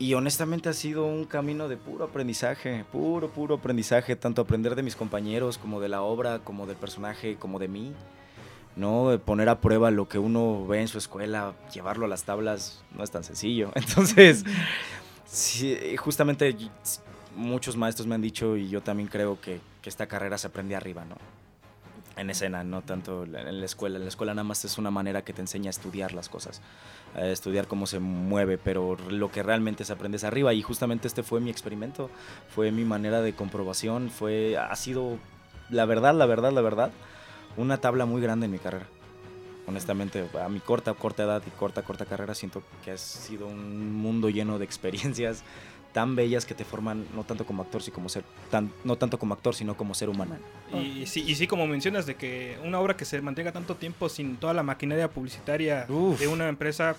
Y honestamente ha sido un camino de puro aprendizaje, puro, puro aprendizaje, tanto aprender de mis compañeros como de la obra, como del personaje, como de mí. ¿No? Poner a prueba lo que uno ve en su escuela, llevarlo a las tablas, no es tan sencillo. *laughs* Entonces, justamente muchos maestros me han dicho y yo también creo que, que esta carrera se aprende arriba, ¿no? En escena, no tanto en la escuela. En la escuela nada más es una manera que te enseña a estudiar las cosas, a estudiar cómo se mueve, pero lo que realmente se aprende es arriba y justamente este fue mi experimento, fue mi manera de comprobación, fue, ha sido la verdad, la verdad, la verdad, una tabla muy grande en mi carrera. Honestamente, a mi corta, corta edad y corta, corta carrera, siento que ha sido un mundo lleno de experiencias tan bellas que te forman no tanto como actor, sino como ser, tan, no tanto como actor, sino como ser humano.
Y, sí, y sí, como mencionas, de que una obra que se mantenga tanto tiempo sin toda la maquinaria publicitaria
Uf.
de una empresa,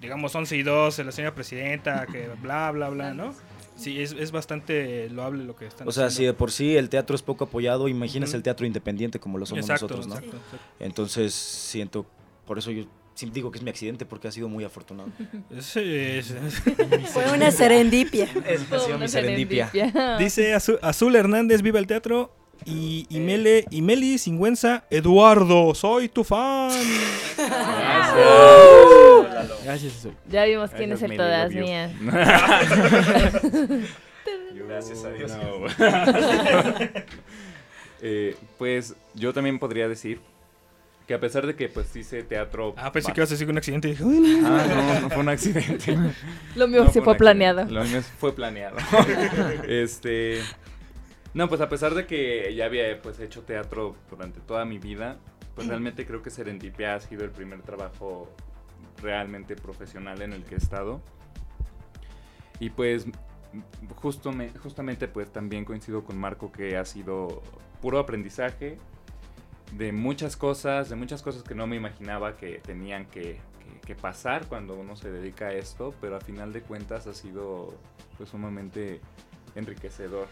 digamos 11 y 12, la señora presidenta, que bla, bla, bla, ¿no? Sí, es, es bastante loable lo que están
O sea, si
haciendo.
de por sí el teatro es poco apoyado, imagínese
Ujú.
el teatro independiente como lo somos
Exacto,
nosotros, ¿no?
exacto, exacto.
Entonces, siento, por eso yo sí digo que es mi accidente, porque ha sido muy afortunado. *laughs*
Sí, sí.
Fue una serendipia.
Es- ha sido mi serendipia.
Dice Azul, Azul Hernández, viva el teatro. Y, y, Mele, y Meli Singüenza, Eduardo, soy tu fan.
Gracias, Azul.
Ya vimos quién es el todas *laughs* mías.
Gracias a Dios.
No. *laughs* Eh, pues yo también podría decir que a pesar de que pues hice teatro...
Ah, pensé que ibas a decir un accidente. y dije, "Uy, no".
Ah, no, no fue un accidente.
Lo mío
No
sí
un
fue
accidente.
planeado.
Lo mío fue planeado. *laughs* este... No, pues a pesar de que ya había pues hecho teatro durante toda mi vida, pues realmente creo que Serendipia ha sido el primer trabajo realmente profesional en el que he estado. Y pues justo me- justamente pues también coincido con Marco que ha sido puro aprendizaje de muchas cosas, de muchas cosas que no me imaginaba que tenían que, que- que pasar cuando uno se dedica a esto, pero a final de cuentas ha sido pues sumamente enriquecedor,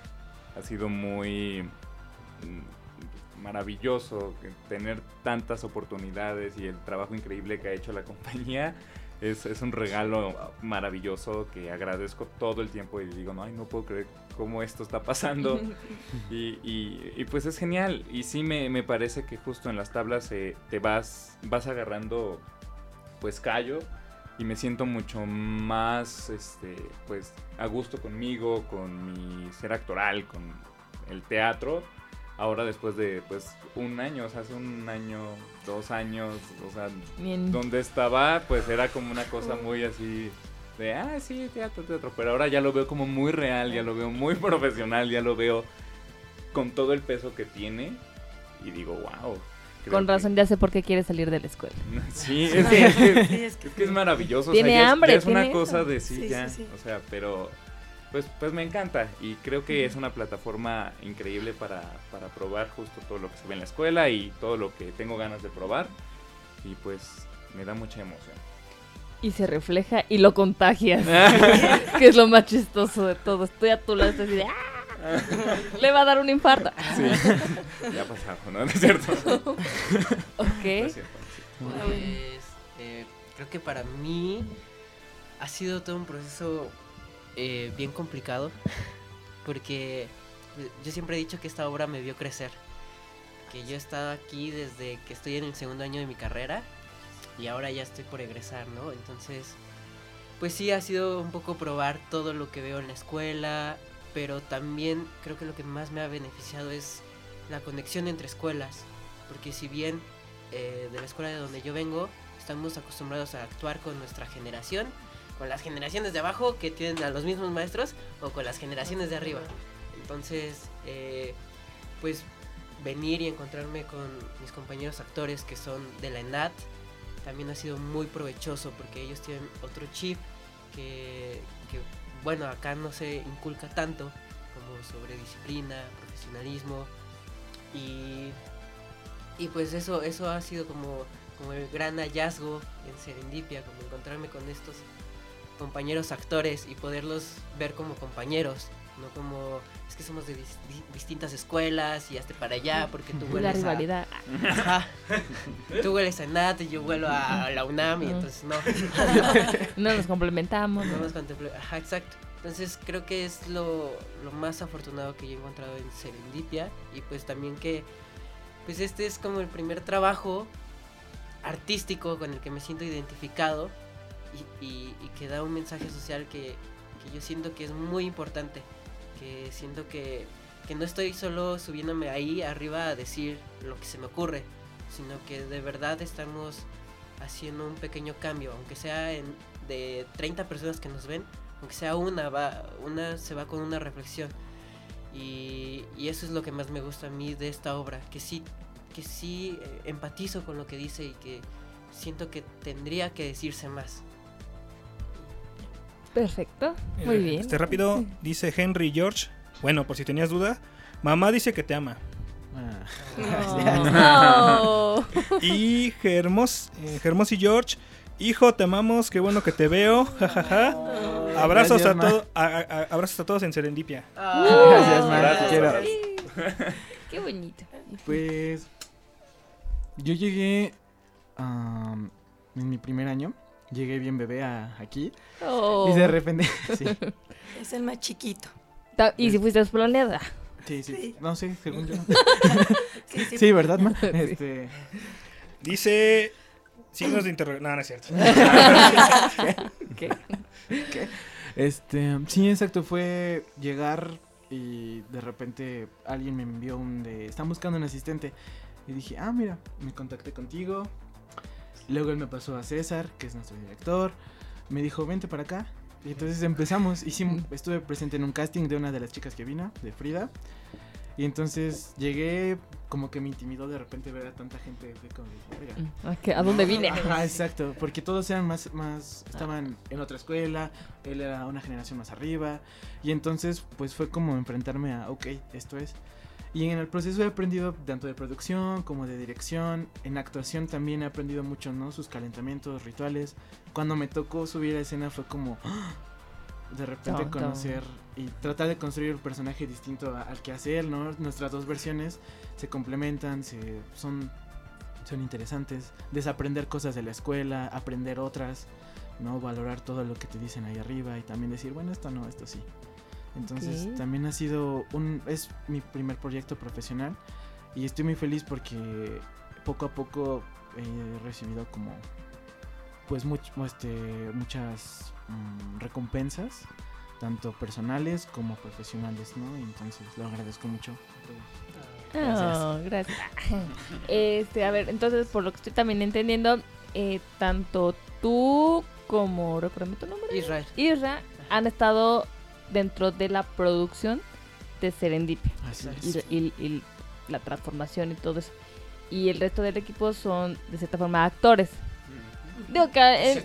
ha sido muy mm, maravilloso tener tantas oportunidades y el trabajo increíble que ha hecho la *laughs* compañía. Es, es un regalo maravilloso que agradezco todo el tiempo y digo, no, ay, no puedo creer cómo esto está pasando. *laughs* Y, y- y, pues es genial. Y sí me, me parece que justo en las tablas eh, te vas, vas agarrando pues callo y me siento mucho más este, pues a gusto conmigo, con mi ser actoral, con el teatro. Ahora después de pues un año, o sea, hace un año, dos años, o sea,
Bien.
donde estaba pues era como una cosa muy así de, ah, sí, teatro, teatro, pero ahora ya lo veo como muy real, ya lo veo muy *laughs* profesional, ya lo veo con todo el peso que tiene y digo, wow. Creo
Con
que-
razón ya sé por qué quiere salir de la escuela. *laughs*
Sí, es que es, que-
Sí, es
es que es maravilloso.
Tiene
o sea, ya es-
hambre,
ya es una
tiene
cosa
eso.
de sí,
Sí,
ya.
sí, sí.
O sea, pero pues, pues me encanta y creo que es una plataforma increíble para, para probar justo todo lo que se ve en la escuela y todo lo que tengo ganas de probar. Y pues me da mucha emoción.
Y se refleja y lo contagias. *laughs* *laughs* que es lo más chistoso de todo. Estoy a tu lado, estoy así de ¡ah! *laughs* Le va a dar un infarto.
Sí, *laughs* ya ha pasado, ¿no? *laughs* ¿No es cierto?
ok.
No es cierto.
Pues eh, creo que para mí ha sido todo un proceso eh, bien complicado porque yo siempre he dicho que esta obra me vio crecer, que yo he estado aquí desde que estoy en el segundo año de mi carrera y ahora ya estoy por egresar, ¿no? Entonces, pues sí ha sido un poco probar todo lo que veo en la escuela, pero también creo que lo que más me ha beneficiado es la conexión entre escuelas, porque si bien eh, de la escuela de donde yo vengo estamos acostumbrados a actuar con nuestra generación, con las generaciones de abajo que tienen a los mismos maestros o con las generaciones de arriba. Entonces, eh, pues venir y encontrarme con mis compañeros actores que son de la ENAT también ha sido muy provechoso porque ellos tienen otro chip que, que, bueno, acá no se inculca tanto como sobre disciplina, profesionalismo y, y pues eso, eso ha sido como, como el gran hallazgo en Serendipia, como encontrarme con estos compañeros actores y poderlos ver como compañeros, no como es que somos de dis- di- distintas escuelas y hazte para allá porque tú
La
hueles a-
rivalidad.
Ajá. Tú hueles a NAT y yo huelo a la UNAM y
No.
entonces no. *laughs*
No nos complementamos.
No
¿no?
nos contemple- Ajá, exacto. Entonces creo que es lo, lo más afortunado que yo he encontrado en Serendipia y pues también que pues este es como el primer trabajo artístico con el que me siento identificado y, y- y que da un mensaje social que, que yo siento que es muy importante, que siento que, que no estoy solo subiéndome ahí arriba a decir lo que se me ocurre, sino que de verdad estamos haciendo un pequeño cambio, aunque sea en, de 30 personas que nos ven, aunque sea una, va, una se va con una reflexión. Y, y eso es lo que más me gusta a mí de esta obra, que sí, que sí eh, empatizo con lo que dice y que siento que tendría que decirse más.
Perfecto, muy
Eh,
bien.
Este rápido, dice Henry George. Bueno, por si tenías duda, mamá dice que te ama.
No. *laughs*
y Germos, eh, Germos y George, hijo, te amamos, qué bueno que te veo. jajaja. Abrazos
Gracias,
a
ma.
todos, abrazos a todos en Serendipia. *laughs*
Gracias, ma,
Gracias,
quiero.
Qué bonito.
Pues yo llegué en mi primer año, llegué bien bebé a, aquí
Oh.
y de repente, *laughs* sí, *laughs*
Es el más chiquito.
¿Y si fuiste espoloneada?
sí, sí,
Sí.
no sé, según yo. *laughs*
Sí, sí.
Sí, ¿verdad, ma? Este,
Dice signos de interrogación. No, no es cierto.
¿Qué?
¿Qué? Este, sí, exacto, fue llegar y de repente alguien me envió un de, están buscando un asistente. Y dije, ah, mira, me contacté contigo. Luego él me pasó a César, que es nuestro director. Me dijo, vente para acá. Y entonces empezamos. Hicimos, estuve presente en un casting de una de las chicas que vino, de Frida. Y entonces llegué, como que me intimidó de repente ver a tanta gente. Fue como, dije, "Oiga,
¿A, dónde vine?
Ajá, *laughs* exacto, porque todos eran más, más, estaban en otra escuela, él era una generación más arriba, y entonces pues fue como enfrentarme a, ok, esto es. Y en el proceso he aprendido tanto de producción como de dirección, en actuación también he aprendido mucho, ¿no? Sus calentamientos, rituales. Cuando me tocó subir a escena fue como, ¡ah! de repente conocer y tratar de construir un personaje distinto a- al que hacer, ¿no? Nuestras dos versiones se complementan, se, son son interesantes. Desaprender cosas de la escuela, aprender otras, ¿no? Valorar todo lo que te dicen ahí arriba y también decir, bueno, esto no, esto sí. Entonces también ha sido un... es mi primer proyecto profesional y estoy muy feliz porque poco a poco he recibido como pues much- este, muchas mm, recompensas tanto personales como profesionales, ¿no? Y entonces lo agradezco mucho. a todos. Gracias.
Oh, gracias. *laughs* Este, a ver, entonces, por lo que estoy también entendiendo, eh, tanto tú como, recuérdame tu nombre.
Israel.
Isra han estado dentro de la producción de Serendipia.
Así
Y,
es.
y- y la transformación y todo eso. Y el resto del equipo son, de cierta forma, actores. Digo que... eh,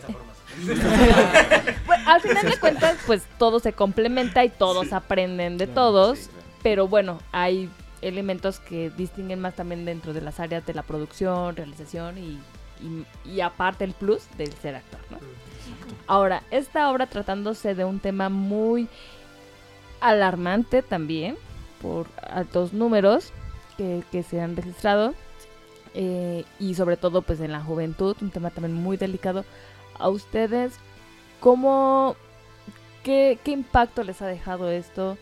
pues, *laughs* al final de cuentas, pues todo se complementa y todos aprenden de todos. Pero bueno, hay elementos que distinguen más también dentro de las áreas de la producción, realización y, y- y aparte el plus del ser actor, ¿no? Ahora, esta obra tratándose de un tema muy alarmante también, por altos números que, se han registrado, eh, y sobre todo pues en la juventud, un tema también muy delicado. A ustedes, ¿cómo, qué, qué impacto les ha dejado esto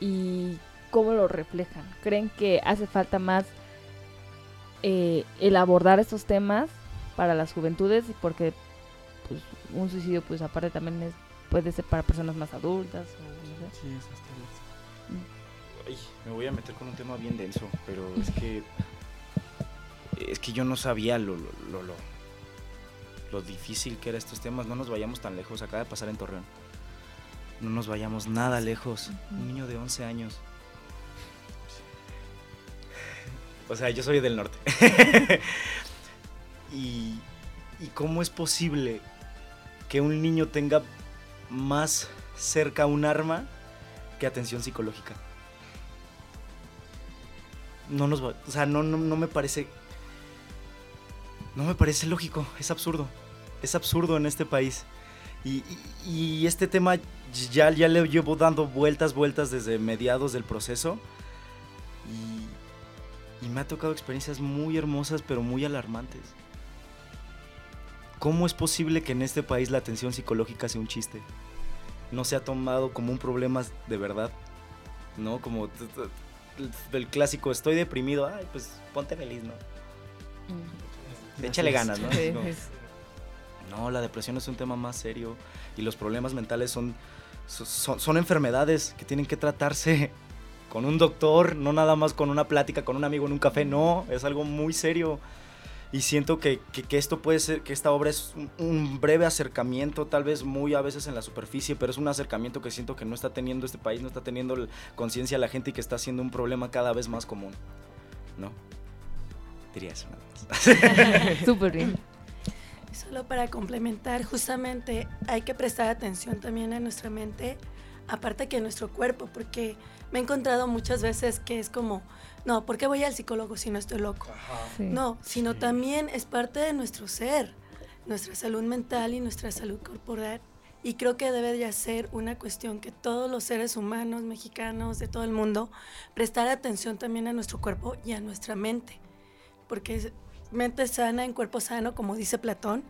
y cómo lo reflejan? ¿Creen que hace falta más eh, el abordar estos temas para las juventudes? Porque pues, un suicidio pues aparte también es, puede ser para personas más adultas. O, no sé.
Sí, eso está bien.
Ay, me voy a meter con un tema bien denso, pero es *laughs* que es que yo no sabía lo, lo, lo, lo, lo difícil que eran estos temas. No nos vayamos tan lejos, acaba de pasar en Torreón. No nos vayamos nada lejos. Un niño de 11 años. O sea, yo soy del norte. *laughs* y, ¿Y cómo es posible que un niño tenga más cerca un arma que atención psicológica? no nos va, o sea, no, no, no me parece, no me parece lógico, es absurdo, es absurdo en este país. Y, este tema ya, ya le llevo dando vueltas, vueltas desde mediados del proceso. Y, y me ha tocado experiencias muy hermosas, pero muy alarmantes. ¿Cómo es posible que en este país la atención psicológica sea un chiste? No se ha tomado como un problema de verdad. ¿No? Como el clásico, estoy deprimido, ay, pues ponte feliz, ¿no? Échale ganas, ¿no?
Sí,
No.
sí.
No, la depresión es un tema más serio y los problemas mentales son, son, son enfermedades que tienen que tratarse con un doctor, no nada más con una plática con un amigo en un café, no, es algo muy serio. Y siento que, que- que esto puede ser, que esta obra es un, un breve acercamiento, tal vez muy a veces en la superficie, pero es un acercamiento que siento que no está teniendo este país, no está teniendo conciencia la gente y que está siendo un problema cada vez más común. ¿No? Diría eso nada más. *laughs*
Súper bien.
Solo para complementar, justamente hay que prestar atención también a nuestra mente, aparte que nuestro cuerpo, porque me he encontrado muchas veces que es como, no, ¿por qué voy al psicólogo si no estoy loco?
Sí.
No, sino también es parte de nuestro ser, nuestra salud mental y nuestra salud corporal. Y creo que debe de ser una cuestión que todos los seres humanos, mexicanos, de todo el mundo, prestar atención también a nuestro cuerpo y a nuestra mente. Porque es mente sana en cuerpo sano, como dice Platón.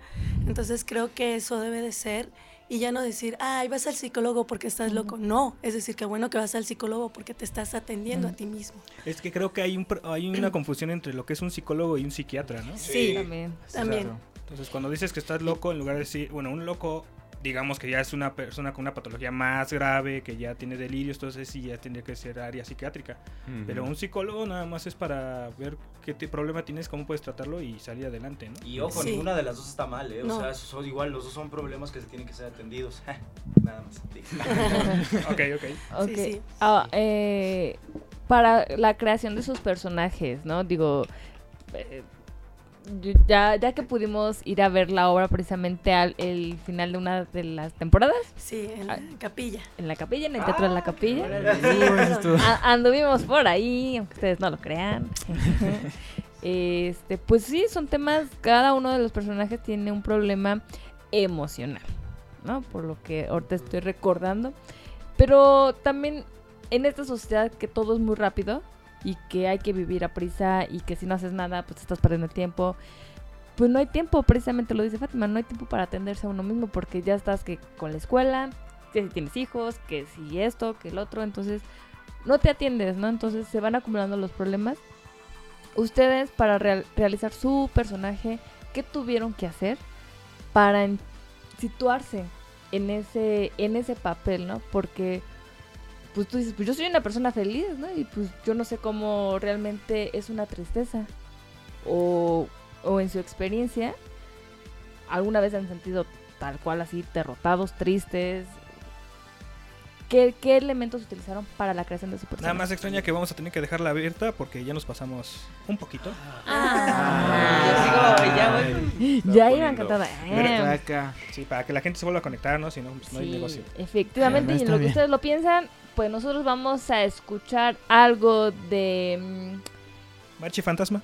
Entonces creo que eso debe de ser. Y ya no decir, ay, vas al psicólogo porque estás loco. No, es decir, que bueno que vas al psicólogo porque te estás atendiendo a ti mismo.
Es que creo que hay, un, pro- hay una confusión entre lo que es un psicólogo y un psiquiatra, ¿no?
Sí,
También.
también.
Entonces, cuando dices que estás loco, en lugar de decir, bueno, un loco, digamos que ya es una persona con una patología más grave, que ya tiene delirios, entonces sí ya tendría que ser área psiquiátrica. Pero un psicólogo nada más es para ver qué te- problema tienes, cómo puedes tratarlo y salir adelante, ¿no?
Y ojo,
Sí.
ninguna de las dos está mal, ¿eh? O
No.
sea, esos son igual, los dos son problemas que se tienen que ser atendidos. *laughs* Nada más. *laughs*
ok, ok.
Ok.
Sí, sí.
Ah, eh, para la creación de sus personajes, ¿no? Digo, eh, ya, ya que pudimos ir a ver la obra precisamente al el final de una de las temporadas,
Sí, en la capilla.
en la capilla, en el teatro de la capilla.
Órale. estuvo.
A- anduvimos por ahí, aunque ustedes no lo crean. *laughs* este, pues sí, son temas, cada uno de los personajes tiene un problema emocional, ¿no? Por lo que ahorita estoy recordando. Pero también en esta sociedad que todo es muy rápido y que hay que vivir a prisa y que si no haces nada, pues estás perdiendo tiempo. Pues no hay tiempo, precisamente lo dice Fátima, no hay tiempo para atenderse a uno mismo porque ya estás que con la escuela, que si tienes hijos, que si esto, que el otro, entonces no te atiendes, ¿no? Entonces se van acumulando los problemas. Ustedes para real- realizar su personaje, ¿qué tuvieron que hacer para situarse en ese en ese papel, ¿no? Porque pues tú dices, pues yo soy una persona feliz, ¿no? Y pues yo no sé cómo realmente es una tristeza. O, o en su experiencia, alguna vez han sentido tal cual así, derrotados, tristes. ¿Qué, qué elementos utilizaron para la creación de su personaje?
Nada más extraña que vamos a tener que dejarla abierta porque ya nos pasamos un poquito.
Ah,
ya voy.
ya cantando.
Pero-
Ah.
Acá.
Sí, para que la gente se vuelva a conectar, ¿no? Si no, pues no hay
Sí,
negocio.
Efectivamente,
Ah,
y en lo que ustedes lo piensan, pues nosotros vamos a escuchar algo de... mm,
Marchi Fantasma.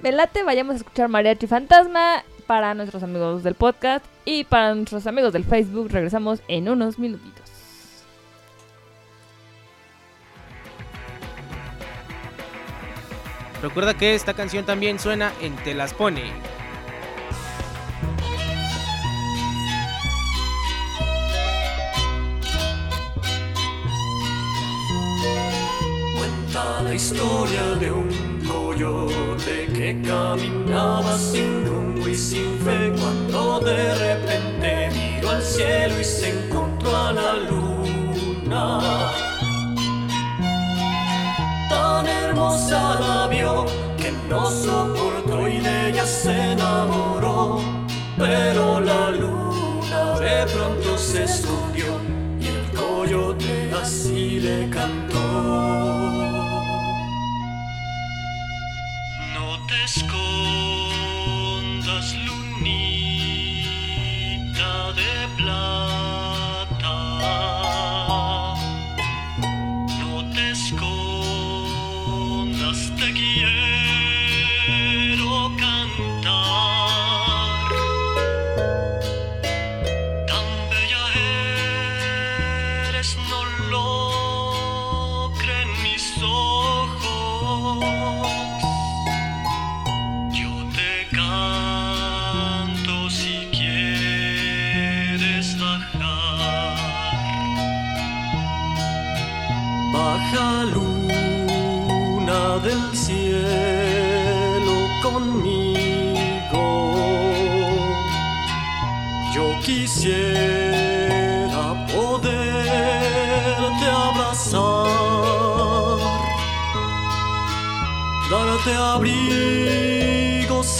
Me late, vayamos a escuchar Mariachi Fantasma para nuestros amigos del podcast y para nuestros amigos del Facebook. Regresamos en unos minutitos.
Recuerda que esta canción también suena en Te las pone.
La historia de un coyote que caminaba sin rumbo y sin fe cuando de repente miró al cielo y se encontró a la luna. Tan hermosa la vio que no soportó y de ella se enamoró. Pero la luna de pronto se escondió y el coyote así le cantó.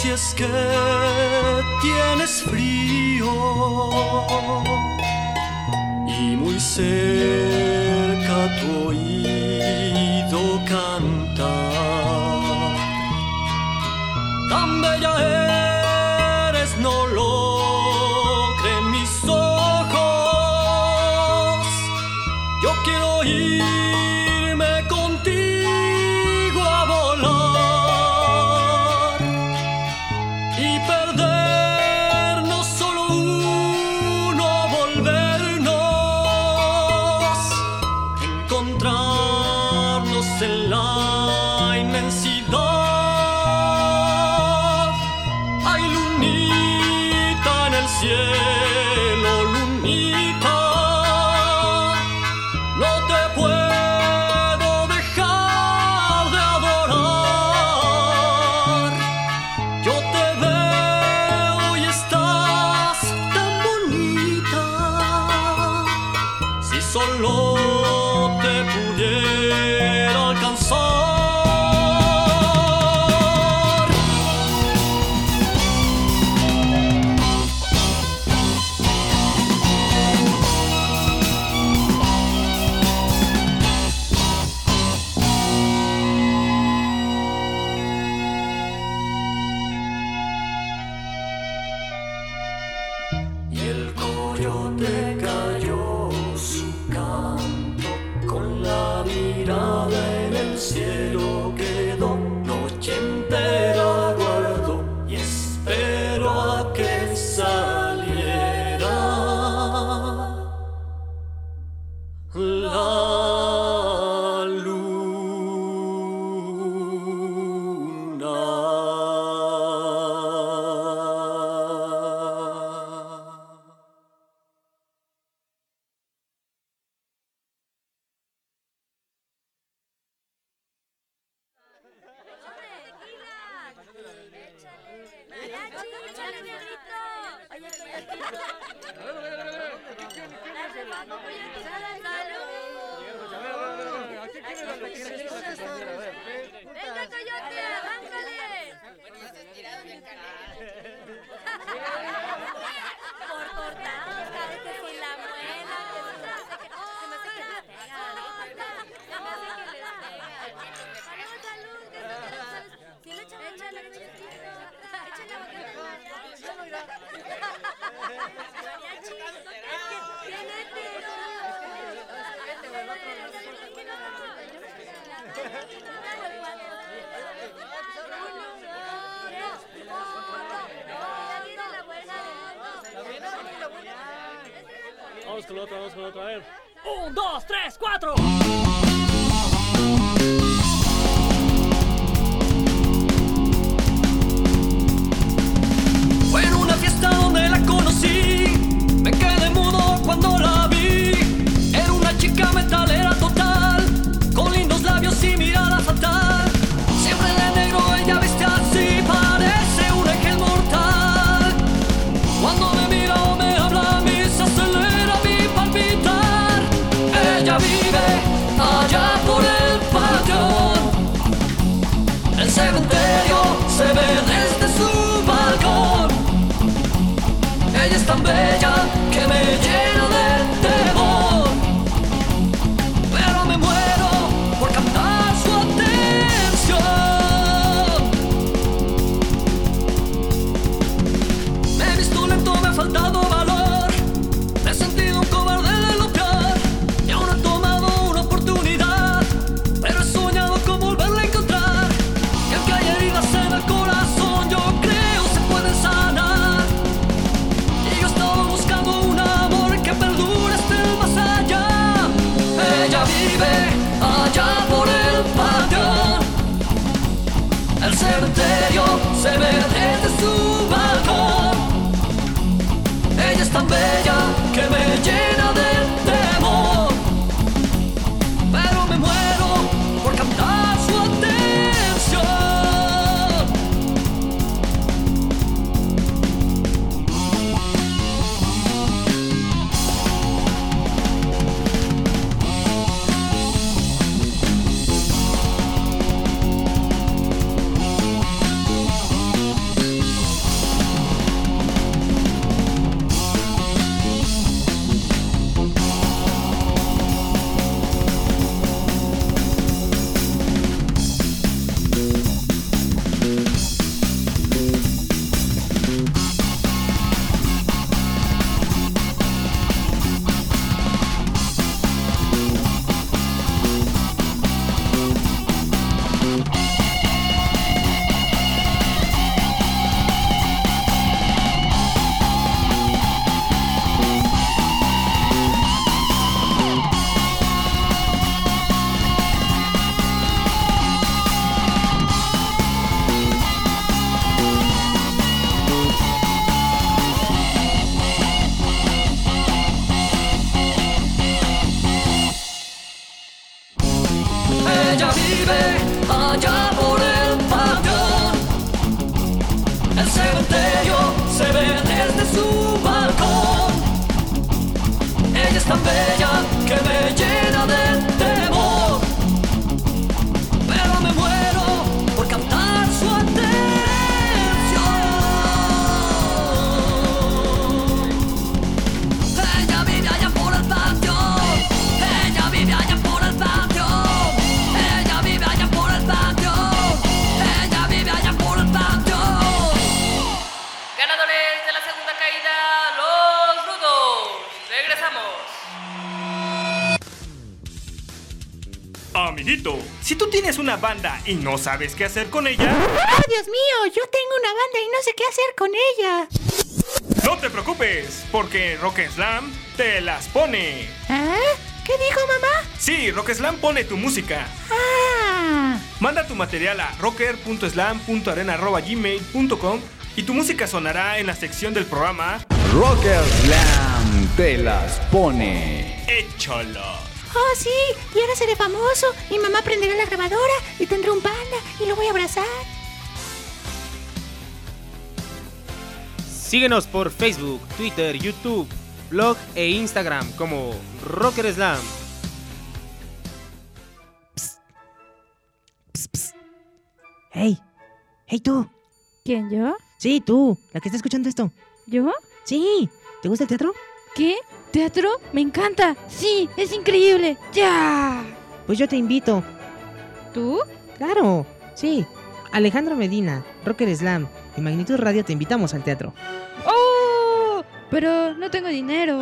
si es que tienes frío y muy cerca tu oído
canta.
Amiguito, si tú tienes una banda y no sabes qué hacer con ella,
¡Oh, Dios mío! Yo tengo una banda y no sé qué hacer con ella.
no te preocupes, porque Rock Slam te las pone.
¿Ah? ¿Qué dijo mamá?
Sí, Rock Slam pone tu música.
Ah.
Manda tu material a rocker.slam.arena.gmail.com y tu música sonará en la sección del programa
Rocker Slam te las pone.
Échalo.
Oh, sí, y ahora seré famoso. Mi mamá prenderá la grabadora y tendré un panda y lo voy a abrazar.
Síguenos por Facebook, Twitter, YouTube, blog e Instagram como Rocker Slam.
Hey, hey tú.
¿Quién, yo?
Sí, tú, la que está escuchando esto.
¿Yo?
Sí, ¿te gusta el teatro?
¿Qué? ¿Teatro? Me encanta. Sí, es increíble. ¡Ya!
Pues yo te invito.
¿Tú?
Claro, sí. Alejandro Medina, Rocker Slam y Magnitud Radio te invitamos al teatro.
¡Oh! Pero no tengo dinero.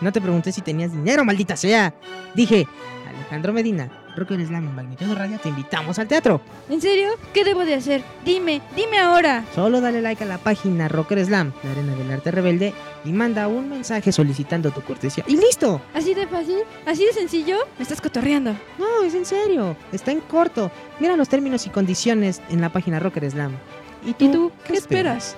No te pregunté si tenías dinero, maldita sea. Dije, Alejandro Medina, Rocker Slam y Magnitud Radio te invitamos al teatro.
¿En serio? ¿Qué debo de hacer? Dime, dime ahora.
Solo dale like a la página Rocker Slam, la arena del arte rebelde, y manda un mensaje solicitando tu cortesía. ¡Y listo!
¿Así de fácil? ¿Así de sencillo? Me estás cotorreando.
No, es en serio. Está en corto. Mira los términos y condiciones en la página Rocker Slam. ¿Y tú,
qué esperas?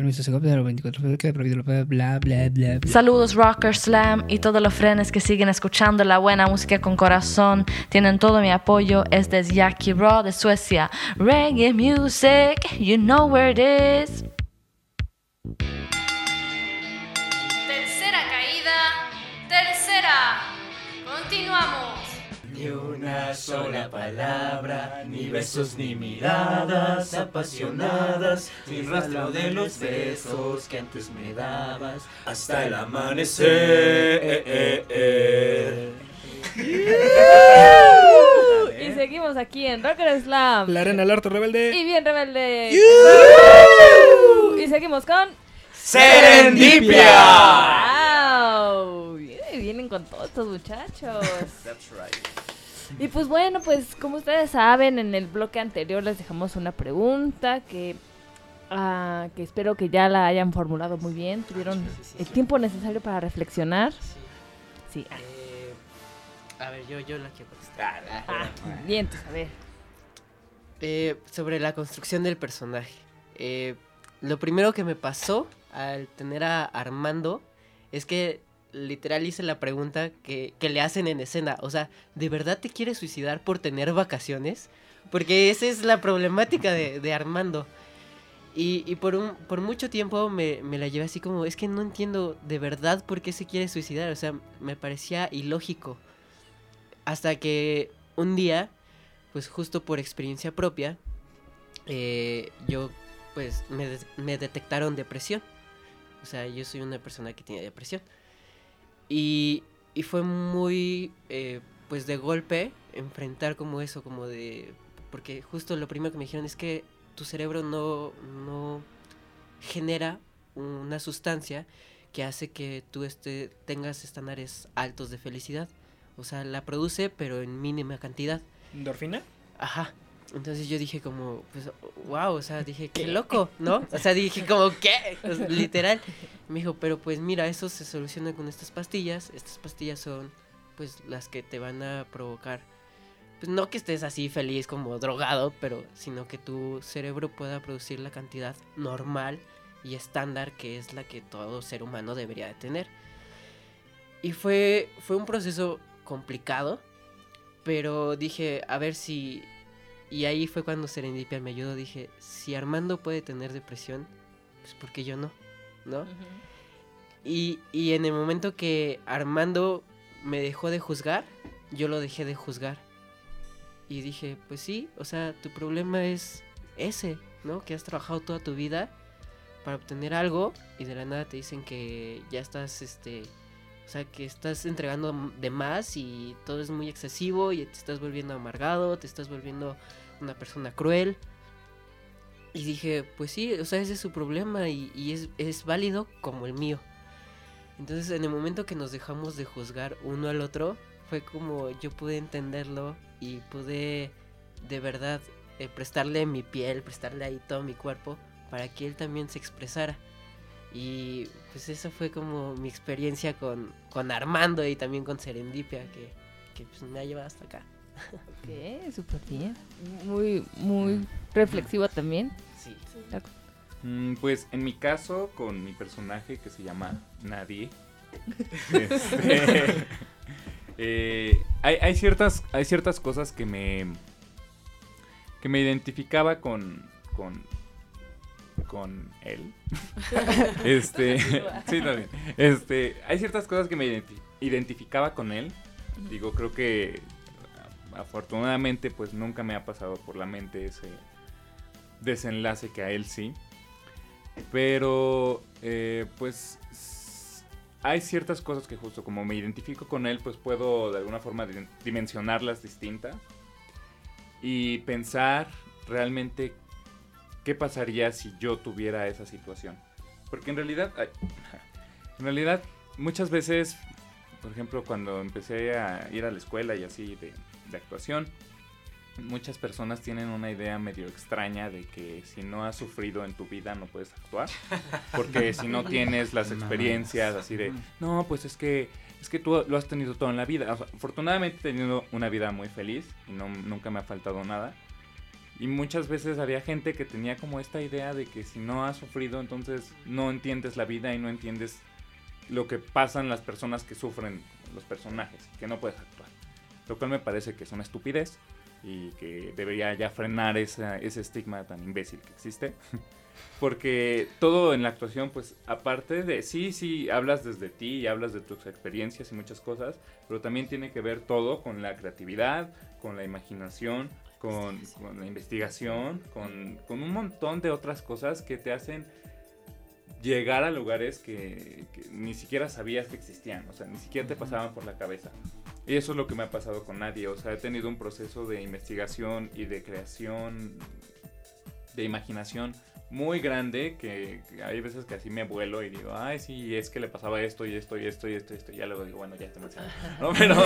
Permiso, se copia de los 24 queda prohibido, bla, bla, bla, bla.
Saludos Rocker Slam y todos los frenes que siguen escuchando la buena música con corazón. Tienen todo mi apoyo. Este es Jackie Raw de Suecia. Reggae music, you know where it is.
Ni una sola palabra, ni besos ni miradas apasionadas, ni rastro de los besos que antes me dabas hasta el amanecer.
Y seguimos aquí en Rocker Slam.
La arena del arte rebelde.
Y bien rebelde. Y seguimos con
¡Serendipia!
¡Wow! Vienen- Vienen con todos estos muchachos. Y pues bueno, pues como ustedes saben, en el bloque anterior les dejamos una pregunta que, ah, que espero que ya la hayan formulado muy bien. Tuvieron el tiempo necesario para reflexionar. Sí. ah,
Eh, a ver, yo, yo la quiero contestar.
Ah, bien, pues, a ver.
Eh, sobre la construcción del personaje. Eh, lo primero que me pasó al tener a Armando es que literal hice la pregunta que, que le hacen en escena. O sea, ¿de verdad te quieres suicidar por tener vacaciones? Porque esa es la problemática de, de Armando. Y, y por, un, por mucho tiempo me, me la llevé así como, es que no entiendo de verdad por qué se quiere suicidar. O sea, me parecía ilógico. Hasta que un día, pues justo por experiencia propia, eh, yo pues me, me detectaron depresión. O sea, yo soy una persona que tiene depresión. Y, y fue muy, eh, pues de golpe, enfrentar como eso, como de... Porque justo lo primero que me dijeron es que tu cerebro no, no genera una sustancia que hace que tú este, tengas estándares altos de felicidad. O sea, la produce, pero en mínima cantidad.
¿Endorfina?
Ajá. Entonces yo dije como, pues, wow, o sea, dije, qué loco, ¿no? O sea, dije como, ¿qué? Literal. Me dijo, pero pues mira, eso se soluciona con estas pastillas. Estas pastillas son, pues, las que te van a provocar, pues, no que estés así feliz como drogado, pero, sino que tu cerebro pueda producir la cantidad normal y estándar que es la que todo ser humano debería de tener. Y fue, fue un proceso complicado, pero dije, a ver si y ahí fue cuando Serendipia me ayudó. Dije, si Armando puede tener depresión, pues ¿por qué yo no? ¿No? Y, y en el momento que Armando me dejó de juzgar, yo lo dejé de juzgar. Y dije, pues sí, o sea, tu problema es ese, ¿no? Que has trabajado toda tu vida para obtener algo y de la nada te dicen que ya estás, este, o sea, que estás entregando de más y todo es muy excesivo y te estás volviendo amargado, te estás volviendo una persona cruel. Y dije, pues sí, o sea, ese es su problema y, y es, es válido como el mío. Entonces, en el momento que nos dejamos de juzgar uno al otro, fue como yo pude entenderlo y pude de verdad eh, prestarle mi piel, prestarle ahí todo mi cuerpo para que él también se expresara. Y pues esa fue como mi experiencia con, con Armando y también con Serendipia, que, que pues me ha llevado hasta acá.
Ok, súper bien. Muy, muy reflexivo también.
Sí.
Mm, pues en mi caso, con mi personaje que se llama Nadie, *laughs* este, eh, hay, hay ciertas, hay ciertas cosas que me, que me identificaba con, con, con él. *laughs* este, *laughs* sí, también. Este, hay ciertas cosas que me identi- identificaba con él. Digo, creo que a- afortunadamente pues nunca me ha pasado por la mente ese desenlace que a él sí. Pero, eh, pues, hay ciertas cosas que justo como me identifico con él, pues puedo de alguna forma di- dimensionarlas distintas y pensar realmente qué pasaría si yo tuviera esa situación. Porque en realidad, ay, *laughs* en realidad, muchas veces, por ejemplo, cuando empecé a ir a la escuela y así de, de actuación, muchas personas tienen una idea medio extraña de que si no has sufrido en tu vida no puedes actuar. Porque si no tienes las experiencias así de, no, pues es que es que tú lo has tenido todo en la vida. O sea, afortunadamente he tenido una vida muy feliz y no, nunca me ha faltado nada. Y muchas veces había gente que tenía como esta idea de que si no has sufrido, entonces no entiendes la vida y no entiendes lo que pasan las personas que sufren los personajes, que no puedes actuar. Lo cual me parece que es una estupidez y que debería ya frenar esa- ese estigma tan imbécil que existe. *laughs* Porque todo en la actuación, pues aparte de, sí, sí, hablas desde ti y hablas de tus experiencias y muchas cosas, pero también tiene que ver todo con la creatividad, con la imaginación, con, con la investigación, con, con un montón de otras cosas que te hacen llegar a lugares que, que ni siquiera sabías que existían, o sea, ni siquiera te pasaban por la cabeza. Y eso es lo que me ha pasado con Nadie, o sea, he tenido un proceso de investigación y de creación, de imaginación muy grande que, hay veces que así me vuelo y digo, ay, sí, es que le pasaba esto y esto y esto y esto y esto, y ya luego digo, bueno, ya está demasiado. ¿no? *laughs* Pero,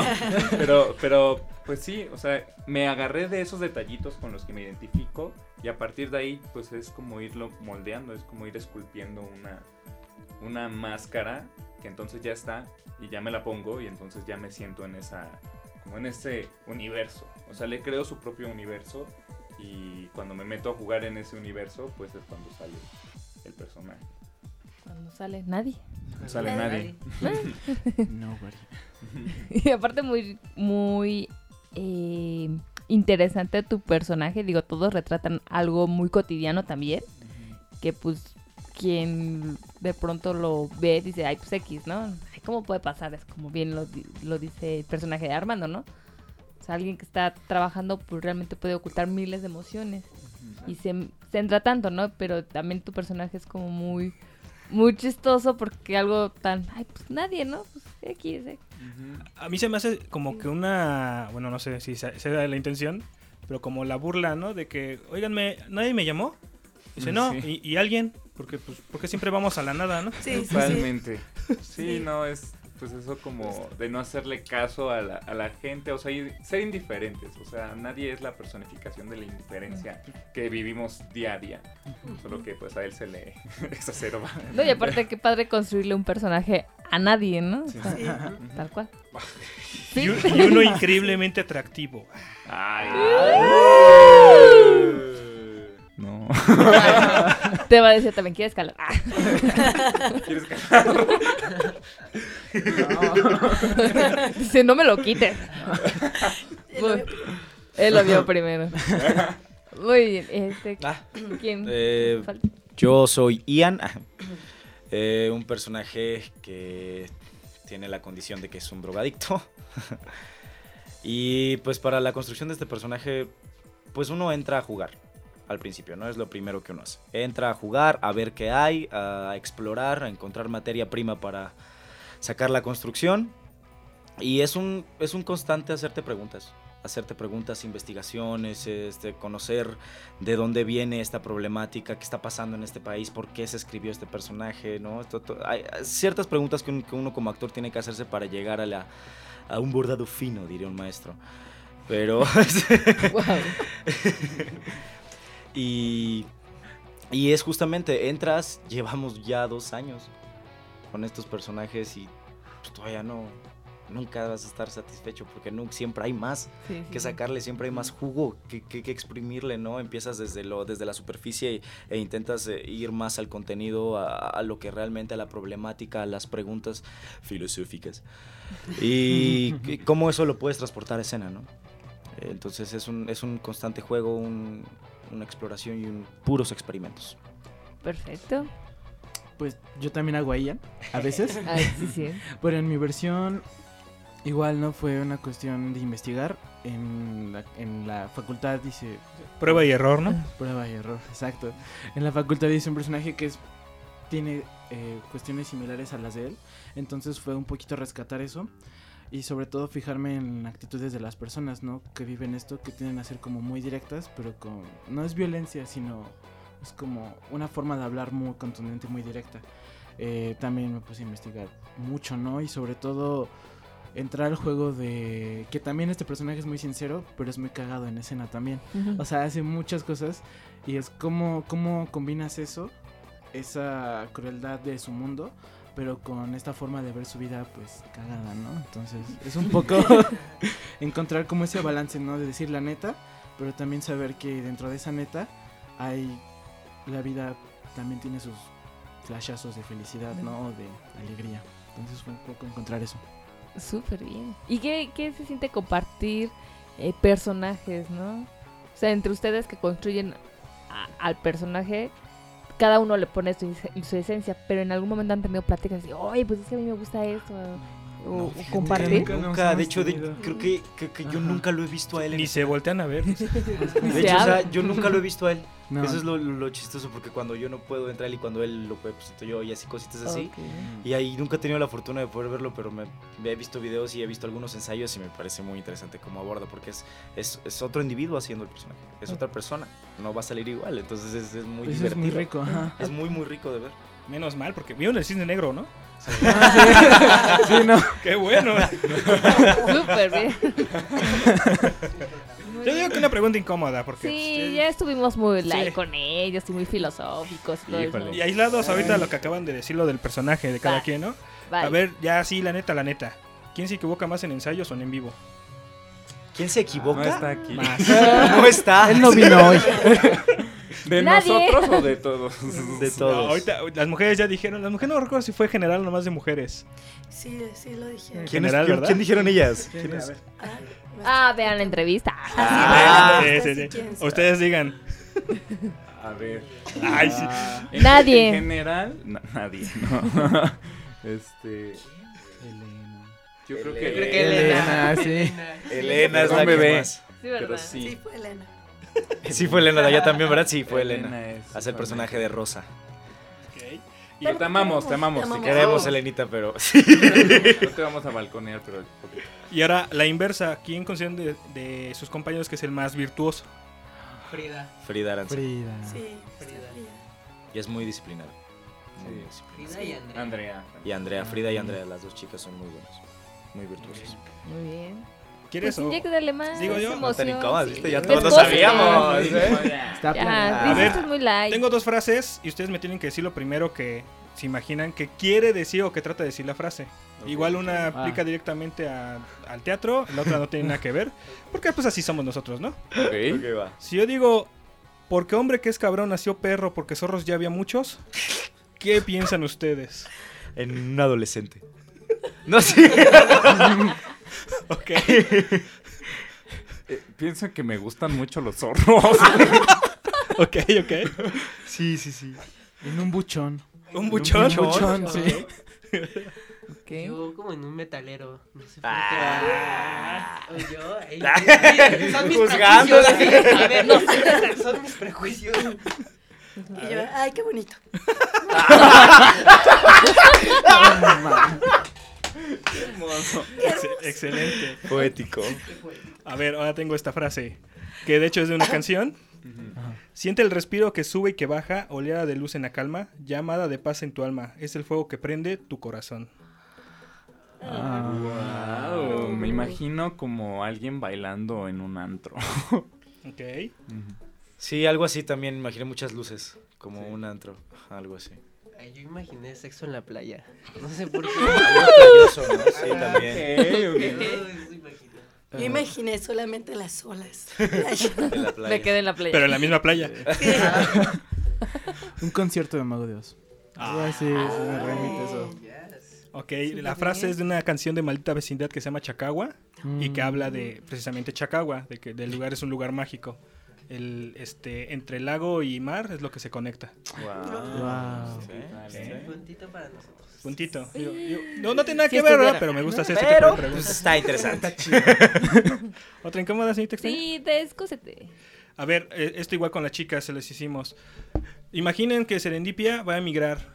pero, pero, pues sí, o sea, me agarré de esos detallitos con los que me identifico y a partir de ahí, pues es como irlo moldeando, es como ir esculpiendo una, una máscara que entonces ya está y ya me la pongo y entonces ya me siento en esa, como en ese universo. O sea, le creo su propio universo y cuando me meto a jugar en ese universo, pues es cuando sale el personaje.
Cuando sale nadie.
No sale nadie. *laughs*
Nobody.
y aparte muy, muy eh, interesante tu personaje. Digo, todos retratan algo muy cotidiano también. Que pues quien de pronto lo ve dice, ay, pues X, ¿no? Ay, ¿Cómo puede pasar? Es como bien lo dice el personaje de Armando, ¿no? O sea, alguien que está trabajando pues realmente puede ocultar miles de emociones. Y se centra tanto, ¿no? Pero también tu personaje es como muy, muy chistoso porque algo tan, ay, pues nadie, ¿no? Pues X, X.
A mí se me hace como que una, bueno, no sé si se, se da la intención, pero como la burla, ¿no? De que, oiganme, nadie me llamó. Dice,
Mm,
no,
sí.
y, y alguien, porque pues porque siempre vamos a la nada, ¿no?
Totalmente. *laughs* Sí, no, es pues eso como de no hacerle caso a la, a la gente, o sea, y ser indiferentes, o sea, nadie es la personificación de la indiferencia que vivimos día a día, solo que pues a él se le *laughs* exacerba.
No, y aparte qué padre construirle un personaje a nadie, ¿no? O
Sí.
sea,
Sí.
Tal cual. *laughs*
Y, un- y uno *laughs* increíblemente atractivo.
Ay. No.
Te va a decir también, ¿quieres calor? Ah. *laughs*
¿Quieres calor?
Dice, no me lo quites. Él lo vio primero. Muy bien. Este, ¿Quién?
Eh,
falta?
yo soy Ian, eh, un personaje que tiene la condición de que es un drogadicto. y pues para la construcción de este personaje, pues uno entra a jugar al principio, ¿no? Es lo primero que uno hace. Entra a jugar, a ver qué hay, a explorar, a encontrar materia prima para sacar la construcción. Y es un, es un constante hacerte preguntas. Hacerte preguntas, investigaciones, este, conocer de dónde viene esta problemática, qué está pasando en este país, por qué se escribió este personaje, ¿no? Esto- to- hay hay ciertas preguntas que, un- que uno como actor tiene que hacerse para llegar a, la, a un bordado fino, diría un maestro. Pero... *laughs* *laughs* y, y es justamente, entras, *laughs* llevamos ya dos años con estos personajes y pues, todavía no, nunca vas a estar satisfecho porque nunca, siempre hay más
Sí, sí,
que sacarle, siempre hay más jugo que, que- que exprimirle, ¿no? Empiezas desde, lo, desde la superficie y- e intentas eh, ir más al contenido, a, a lo que realmente, a la problemática, a las preguntas filosóficas. Y, *laughs* cómo eso lo puedes transportar a escena, ¿no? Entonces es un, es un constante juego, un- una exploración y un, puros experimentos.
Perfecto.
Pues yo también hago a Ian, a veces. *laughs*
Ah, sí, sí.
Pero en mi versión, igual no fue una cuestión de investigar. En la, en la facultad dice...
Prueba y error, ¿no?
Prueba y error, exacto. En la facultad dice un personaje que es tiene eh, cuestiones similares a las de él. Entonces fue un poquito rescatar eso. Y sobre todo fijarme en actitudes de las personas, ¿no? Que viven esto, que tienden a ser como muy directas, pero con... No es violencia, sino es como una forma de hablar muy contundente, muy directa. Eh, también me puse a investigar mucho, ¿no? Y sobre todo entrar al juego de... Que también este personaje es muy sincero, pero es muy cagado en escena también.
Ujú.
O sea, hace muchas cosas y es como, cómo combinas eso, esa crueldad de su mundo, pero con esta forma de ver su vida, pues cagada, ¿no? Entonces, es un *laughs* poco *laughs* encontrar como ese balance, ¿no? De decir la neta, pero también saber que dentro de esa neta hay la vida también tiene sus flashazos de felicidad, ¿no? O de alegría. Entonces fue un poco encontrar eso.
Súper bien. ¿Y qué, qué se siente compartir eh, personajes, no? O sea, entre ustedes que construyen a- al personaje, cada uno le pone su, su esencia, pero en algún momento han tenido pláticas y, oye, pues es que a mí me gusta esto. O, o compartir.
Nunca, de hecho, de- creo que, que- que yo nunca lo he visto a él. en
Ni se voltean a ver. *laughs*
De hecho, o sea, yo nunca lo he visto a él.
No.
Eso es lo, lo chistoso porque cuando yo no puedo entrar y cuando él lo puede, pues yo y así cositas así. Y ahí nunca he tenido la fortuna de poder verlo, pero me, me he visto videos y he visto algunos ensayos y me parece muy interesante cómo aborda porque es, es, es otro individuo haciendo el personaje. Es otra persona. No va a salir igual. Entonces es, es muy
Eso es muy rico, ajá.
Es muy, muy rico de ver.
Menos mal, porque vieron el cisne negro, ¿no?
Ah, sí. *laughs* Sí, no. *laughs*
Qué bueno. *laughs*
Súper bien.
Yo digo que una pregunta incómoda, porque...
Sí, ya estuvimos muy light
Sí.
con ellos y muy filosóficos. y.
Y aislados ahorita lo que acaban de decir lo del personaje de cada
Va.
quien, ¿no?
Vale.
A ver, ya sí, la neta, la neta. ¿Quién se equivoca más en ensayos o en en vivo?
¿Quién se equivoca?
No está aquí.
Más. *laughs*
No está.
Él no vino hoy. *laughs*
¿De
Nadie.
nosotros o de todos? *laughs*
De
No,
todos.
ahorita las mujeres ya dijeron, las mujeres no recuerdo si fue general o nomás de mujeres.
Sí, sí lo dije.
En
¿Quién,
general,
es- quién-
¿verdad?
quién dijeron ellas? ¿Quién
a
es?
Ah, vean la entrevista.
Ah,
sí,
ustedes
sí,
sí
digan.
A ver.
Ay, sí.
Ah, en-
Nadie.
En general, na- nadie, ¿no? *laughs* este. Yo creo que.
Elena,
Elena.
sí.
Elena es
Un
la
bebé.
más.
Sí, ¿verdad?
Pero sí.
Sí, fue Elena.
Sí fue Elena de allá también, ¿verdad? Sí, fue
Elena
Elena.
es
Hace el personaje de Rosa.
Pero te amamos, te amamos.
Te.
Queremos Elenita, pero... *laughs*
No te vamos a balconear, pero poquito.
Y ahora la inversa. ¿Quién consideran de, de sus compañeros que es el más virtuoso?
Frida.
Frida Aranza.
Frida.
Sí,
Frida.
Y es muy disciplinada. Muy
Sí.
disciplinada.
Frida y Andrea.
Andrea.
Y Andrea, Frida y Andrea, las dos chicas son muy buenas. Muy virtuosas.
Muy bien.
¿Quieres
Pues
o-
inyéctale más
Digo yo,
no
emoción,
incómodas,
sí.
¿viste? Ya todos lo sabíamos.
Está
Ya.
A ver,
esto es muy light.
Tengo dos frases y ustedes me tienen que decir lo primero que se imaginan que quiere decir o que trata de decir la frase. Igual una aplica
Ah.
directamente a- al teatro, la otra no tiene nada que ver, porque pues así somos nosotros, ¿no?
Ok.
Ok, va.
Si yo digo, porque hombre que es cabrón nació perro, porque zorros ya había muchos, ¿qué piensan ustedes?
En un adolescente. *laughs* No sé. *laughs* *laughs*
Ok.
Eh, Pienso que me gustan mucho los zorros. *laughs*
ok, ok. Sí, sí, sí.
En un buchón.
¿Un buchón?
Un buchón, sí.
Yo como en un metalero. No sé por
Ah.
qué. O yo, ahí-
Ah.
son mis prejuicios. A ver, no sé, son mis prejuicios.
Y yo, ay, qué bonito. *laughs*
Ex- excelente.
Poético.
A ver, ahora tengo esta frase, que de hecho es de una canción. Siente el respiro que sube y que baja, oleada de luz en la calma, llamada de paz en tu alma. Es el fuego que prende tu corazón.
Wow, me imagino como alguien bailando en un antro. *laughs*
Ok.
Sí, algo así también. Imaginé muchas luces. Como un antro. Algo así.
Ay, yo imaginé sexo en la playa. No sé por qué.
Yo imaginé solamente las olas. *laughs*
En la playa.
Me quedé en la playa.
Pero en la misma playa. *laughs* *laughs*
Un concierto de Mago de Oz.
Ah.
Ah, sí, sí, me remite eso.
Ok, la frase es de una canción de Maldita Vecindad que se llama Chacagua y que
Mm.
habla de precisamente Chacagua, de que el lugar es un lugar mágico. El, este, entre lago y mar es lo que se conecta.
Wow.
Sí.
Puntito para nosotros.
Puntito. Yo- yo- no, no tiene nada
Si
que ver, ¿verdad? Pero me gusta hacer ese
Pero,
tipo de preguntas.
pues, está interesante. *laughs*
Está chido. ¿Otra incómoda, señorita extraña?
Sí, descósete.
A ver, eh, esto igual con las chicas se les hicimos. Imaginen que Serendipia va a emigrar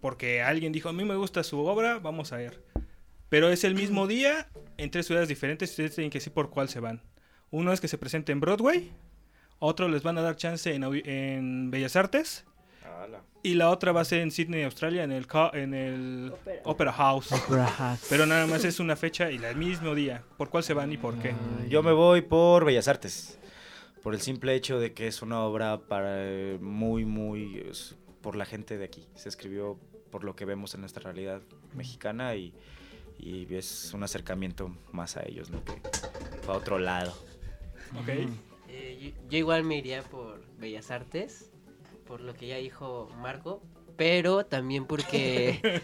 porque alguien dijo, a mí me gusta su obra, vamos a ir. Pero es el mismo *clears throat* día en tres ciudades diferentes y ustedes tienen que decir por cuál se van. Uno es que se presente en Broadway, otro les van a dar chance en, en Bellas Artes
Ala.
y la otra va a ser en Sydney, Australia, en el, en el Opera. House.
Opera House.
Pero nada más es una fecha y el mismo día. ¿Por cuál se van y por qué?
Yo me voy por Bellas Artes. Por el simple hecho de que es una obra para eh, muy, muy. es por la gente de aquí. Se escribió por lo que vemos en nuestra realidad mexicana y, y es un acercamiento más a ellos, ¿no? Que a otro lado.
Ok.
Eh, yo, yo igual me iría por Bellas Artes, por lo que ya dijo Marco, pero también porque...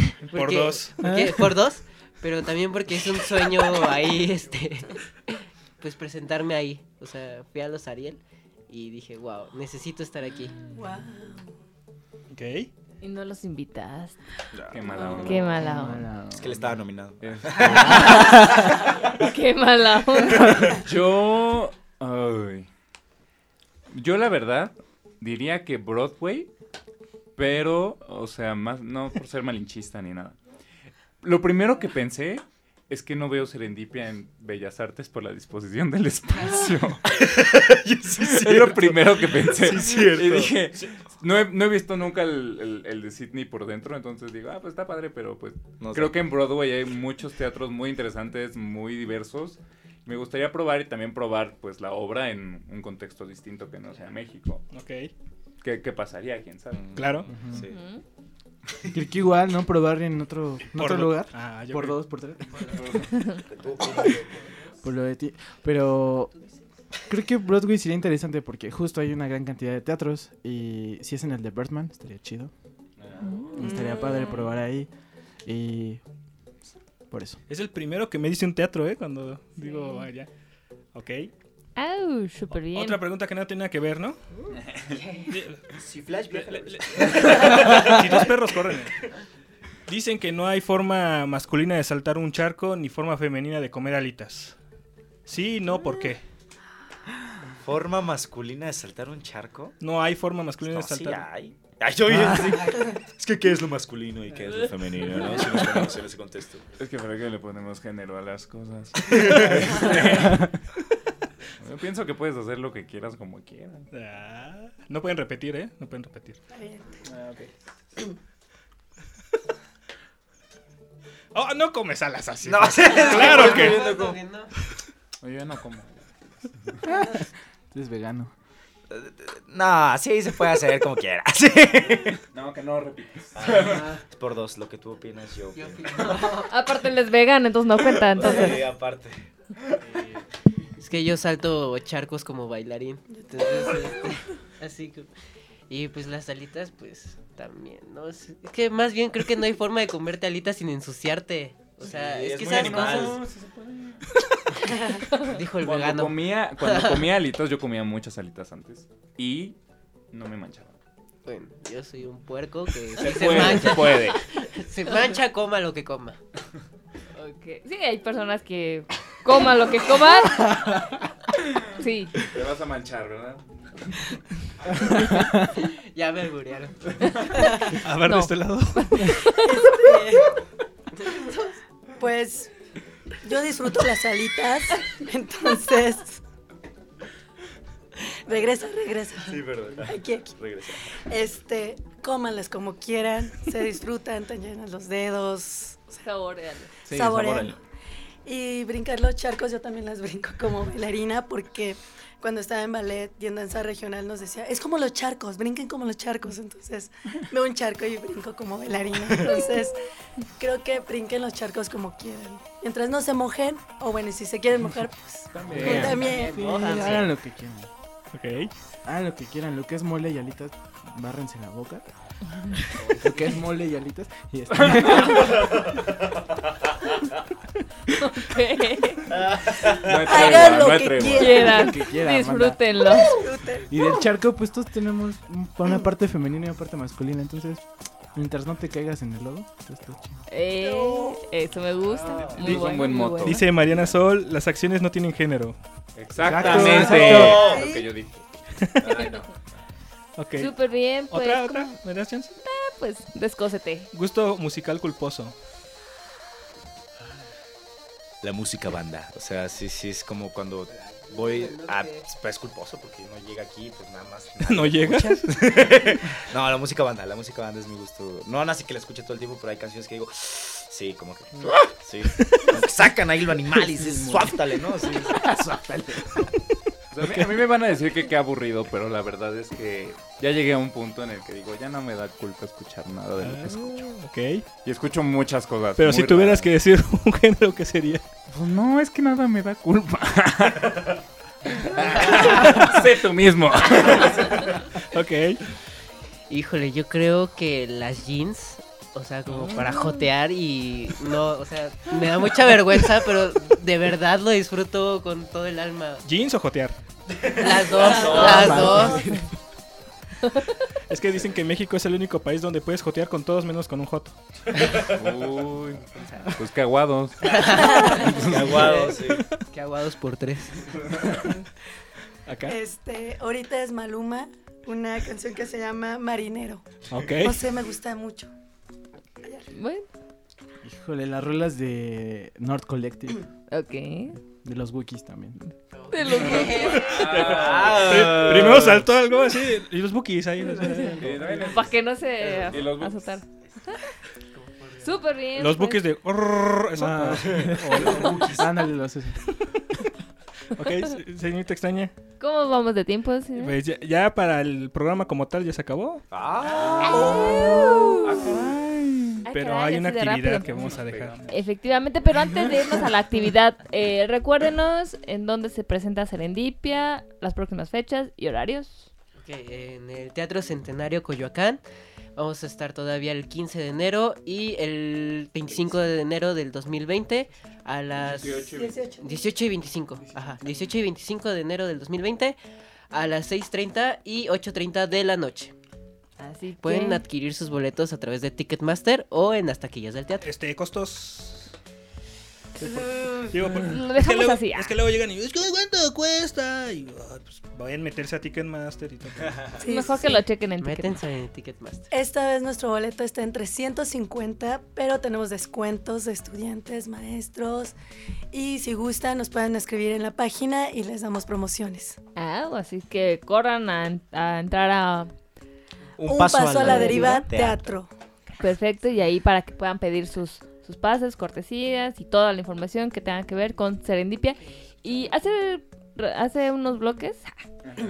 *laughs*
Por dos.
porque- por dos, pero también porque es un sueño ahí, *laughs* este, pues presentarme ahí. O sea, fui a los Ariel y dije, wow, necesito estar aquí.
Wow.
Ok.
Y no los invitas.
Qué mala onda.
Qué mala onda.
Es que le estaba nominado. *laughs*
Qué mala onda.
Yo. Ay. yo, la verdad, diría que Broadway, pero, o sea, más no por ser malinchista ni nada. Lo primero que pensé es que no veo serendipia en Bellas Artes por la disposición del espacio. *laughs* es lo primero que pensé.
Sí.
Y dije, no he, no he visto nunca el, el- el de Sydney por dentro, entonces digo, ah, pues está padre, pero pues
No
creo
sé.
que en Broadway hay muchos teatros muy interesantes, muy diversos. Me gustaría probar y también probar pues la obra en un contexto distinto que no sea México.
Ok.
¿Qué, qué pasaría? ¿Quién sabe?
Claro.
Sí.
Creo que igual, ¿no? Probar en otro, en
Por
otro lugar.
Ah,
por
creo-
dos, por tres. *laughs* por lo de ti. Pero creo que Broadway sería interesante porque justo hay una gran cantidad de teatros. Y si es en el de Birdman, estaría chido. Estaría padre probar ahí. Y por eso.
Es el primero que me dice un teatro, ¿eh? Cuando digo, vaya. Ok.
Au, súper bien.
Otra pregunta que no tiene nada que ver, ¿no? *laughs*
Si Flash viaja *laughs*
si dos perros corren. Dicen que no hay forma masculina de saltar un charco ni forma femenina de comer alitas. Sí, no, ¿por qué?
¿Forma masculina de saltar un charco?
No hay forma masculina
No,
de
sí
saltar.
hay. Ay, yo bien, sí. Es que qué es lo masculino y qué es lo femenino, ¿no? Si nos ponemos en ese contexto.
Es que para qué le ponemos género a las cosas. *laughs* Yo pienso que puedes hacer lo que quieras como quieras.
Ah, no pueden repetir, ¿eh? No pueden repetir.
Ah,
Oh, no comes alas así.
No,
pues.
sí,
claro que.
yo no como. *laughs*
Eres vegano.
No, sí se puede hacer como quiera. *laughs* Sí.
No, que no repites.
Ah, es por dos, lo que tú opinas, yo.
Yo
opino. *laughs*
Aparte él es vegano, entonces no cuenta. Entonces.
Sí, aparte.
Es que yo salto charcos como bailarín. Entonces, este, así que... Y pues las alitas, pues también, ¿no? Es es que más bien creo que no hay forma de comerte alitas sin ensuciarte. O sea,
Sí,
es,
es
que esas
animal.
cosas... *laughs* Dijo el
cuando
vegano.
Comía, cuando comía alitas, yo comía muchas alitas antes. Y no me manchaba.
Bueno, yo soy un puerco que
Se
sí se,
puede,
mancha.
se puede. *laughs*
se mancha, coma lo que coma.
Ok. Sí, hay personas que coman lo que coman. *laughs* Sí.
Te vas a manchar, ¿verdad?
ya me alburearon.
A ver,
No.
de este lado.
Pues yo disfruto las alitas, entonces. Regresa, regresa.
Sí, verdad.
Aquí, aquí.
Regresa.
Este, cómanlas como quieran, se disfrutan, te llenan los dedos,
Saborealo.
Sí.
Y brincar los charcos, yo también las brinco como bailarina porque cuando estaba en ballet y en danza regional nos decía, es como los charcos, brinquen como los charcos. Entonces veo un charco y brinco como bailarina. Entonces creo que brinquen los charcos como quieran. Mientras no se mojen, o bueno, si se quieren mojar, pues
También.
también.
Sí, hagan lo que quieran.
Ok.
Hagan lo que quieran. Lo que es mole y alitas, bárrense la boca. lo que es mole y alitas. Y *laughs*
Ok.
No hay
Hagan lo
no
que.
Quieran. Disfrútenlo.
Y del charco, pues todos tenemos un- una parte femenina y una parte masculina. Entonces, mientras no te caigas en el lodo, está chido.
Eh, eso me gusta. Muy
Es un
bueno,
buen
muy
moto.
bueno.
Dice Mariana Sol, las acciones no tienen género.
Exactamente.
Exacto.
Lo que yo dije. *laughs*
Ok.
Súper bien, pues.
¿Otra, otra? ¿Me das chance?
Ah, pues, descósete.
Gusto musical culposo.
La música banda. O sea, sí, sí, es como cuando voy a... Pues es culposo porque no llega aquí, pues nada más. *laughs*
¿No llega? *laughs*
no, la música banda, la música banda es mi gusto. No, así que la escucho todo el tiempo, pero hay canciones que digo... *gasps* Sí, como que... *laughs* Sí. Como que sacan ahí lo animal y dices, suáftale, ¿no? Sí, suáftale.
O sea, a, mí, a mí me van a decir que qué aburrido, pero la verdad es que ya llegué a un punto en el que digo, ya no me da culpa escuchar nada de lo que escucho.
Ok.
Y escucho muchas cosas.
Pero
muy
si tuvieras
raras.
que decir *laughs* un género, ¿qué sería?
Pues no, es que nada me da culpa. *laughs* sé tú mismo. *laughs*
ok.
Híjole, yo creo que las jeans, o sea, como para jotear y no, o sea, me da mucha vergüenza, pero de verdad lo disfruto con todo el alma.
¿Jeans o jotear?
Las dos, las dos. *laughs*
Es que dicen que México es el único país donde puedes jotear con todos menos con un joto.
Uy, pues qué aguados. *laughs*
Qué aguado, sí.
Qué aguados por tres. *laughs*
Acá.
Este, ahorita es Maluma, una canción que se llama Marinero.
Ok.
No sé, me gusta mucho.
Bueno,
Híjole, las rolas de North Collective.
ok.
De los Wikis también.
De los *laughs*
Ah.
Pri- Primero saltó algo así y los bookies ahí. no sé.
Para que no se azotar. Súper bien.
Los
pues.
bookies de...
Ah, *laughs* o los. Ándale.
Ok, se- señorita extraña.
¿Cómo vamos de tiempo? señor?
Pues ya, ya para el programa como tal ya se acabó.
Ay,
Pero
caray,
hay una actividad que vamos a dejar.
Efectivamente, pero antes de irnos a la actividad, eh, recuérdenos en dónde se presenta Serendipia, las próximas fechas y horarios.
Ok, en el Teatro Centenario Coyoacán vamos a estar todavía el 15 de enero y el 25 de enero del 2020 a las
18.
18 y 25. Ajá, 18 y 25 de enero del 2020 a las 6.30 y 8.30 de la noche.
Así
Pueden
que...
adquirir sus boletos a través de Ticketmaster o en las taquillas del teatro.
Este, costos. Digo, por-
Lo
es, que
dejamos
luego,
así,
es que luego llegan y es que cuánto cuesta y pues, vayan a meterse a Ticketmaster y todo. *laughs*
Sí,
Mejor
sí,
que lo chequen en Ticket.
Métense en Ticketmaster.
Esta vez nuestro boleto está en 350, pero tenemos descuentos de estudiantes, maestros. Y si gustan, nos pueden escribir en la página y les damos promociones.
Ah, así que corran a, a entrar a...
Un, paso, a la, deriva, teatro.
Perfecto, y ahí para que puedan pedir sus, sus pases, cortesías y toda la información que tenga que ver con Serendipia. Y hace, hace unos bloques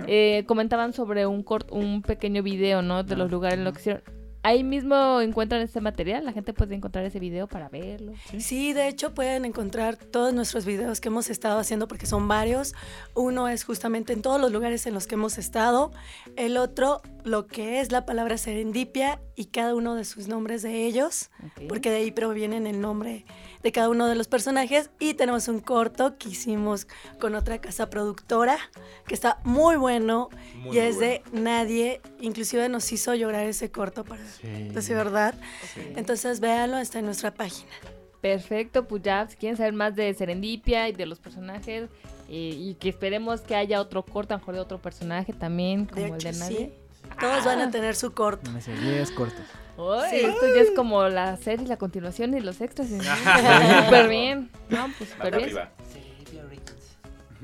eh, comentaban sobre un cort, un pequeño video, ¿no? De los lugares en los que hicieron. Ahí mismo encuentran este material, la gente puede encontrar ese video para verlo.
Sí, de hecho pueden encontrar todos nuestros videos que hemos estado haciendo porque son varios. Uno es justamente en todos los lugares en los que hemos estado. El otro, lo que es la palabra serendipia y cada uno de sus nombres de ellos, porque de ahí provienen el nombre de cada uno de los personajes. Y tenemos un corto que hicimos con otra casa productora que está muy bueno
Muy
y es de nadie. Inclusive nos hizo llorar ese corto para decir verdad. Entonces véanlo, está en nuestra página.
Perfecto, pues ya, si quieren saber más de Serendipia y de los personajes, eh, y que esperemos que haya otro corto, a lo mejor de otro personaje tamén, como el
hecho,
de
sí.
nadie.
Todos van a tener su corto.
Me sé 10 cortos.
Ay,
Sí.
Esto ya es como la serie, la continuación y los extras. *laughs* Súper bien. No, pues súper bien.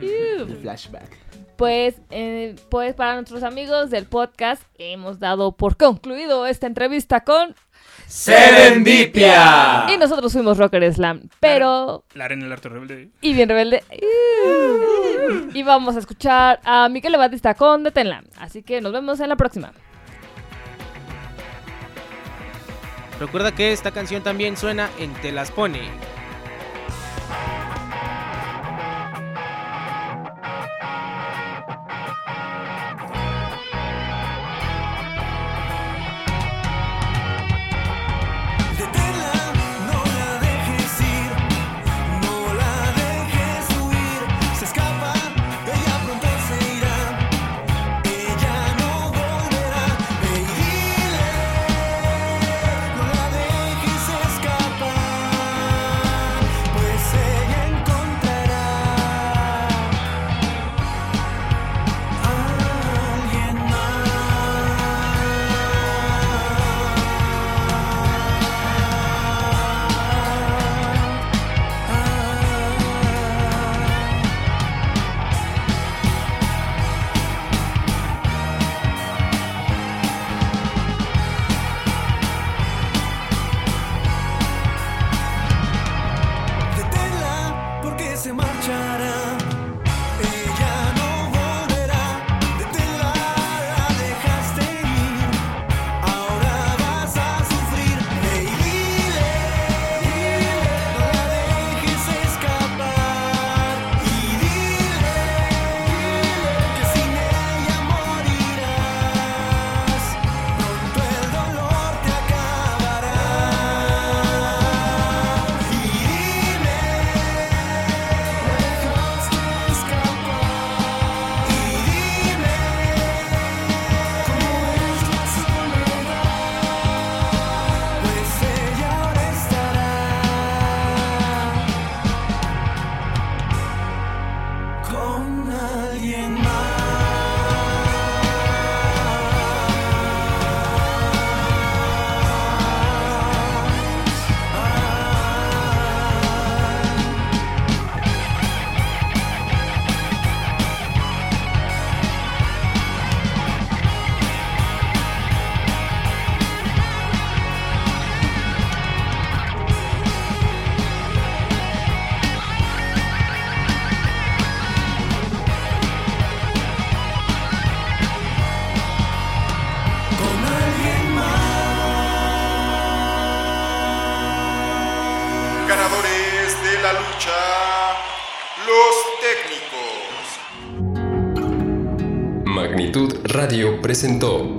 El flashback.
Pues, eh, pues para nuestros amigos del podcast hemos dado por concluido esta entrevista con
Serendipia.
Y nosotros fuimos Rocker Slam, pero
La arena del arte rebelde.
y bien rebelde. *laughs* Y vamos a escuchar a Miquel Batista con Detenla. Así que nos vemos en la próxima.
Recuerda que esta canción también suena en Te las pone.
Presentó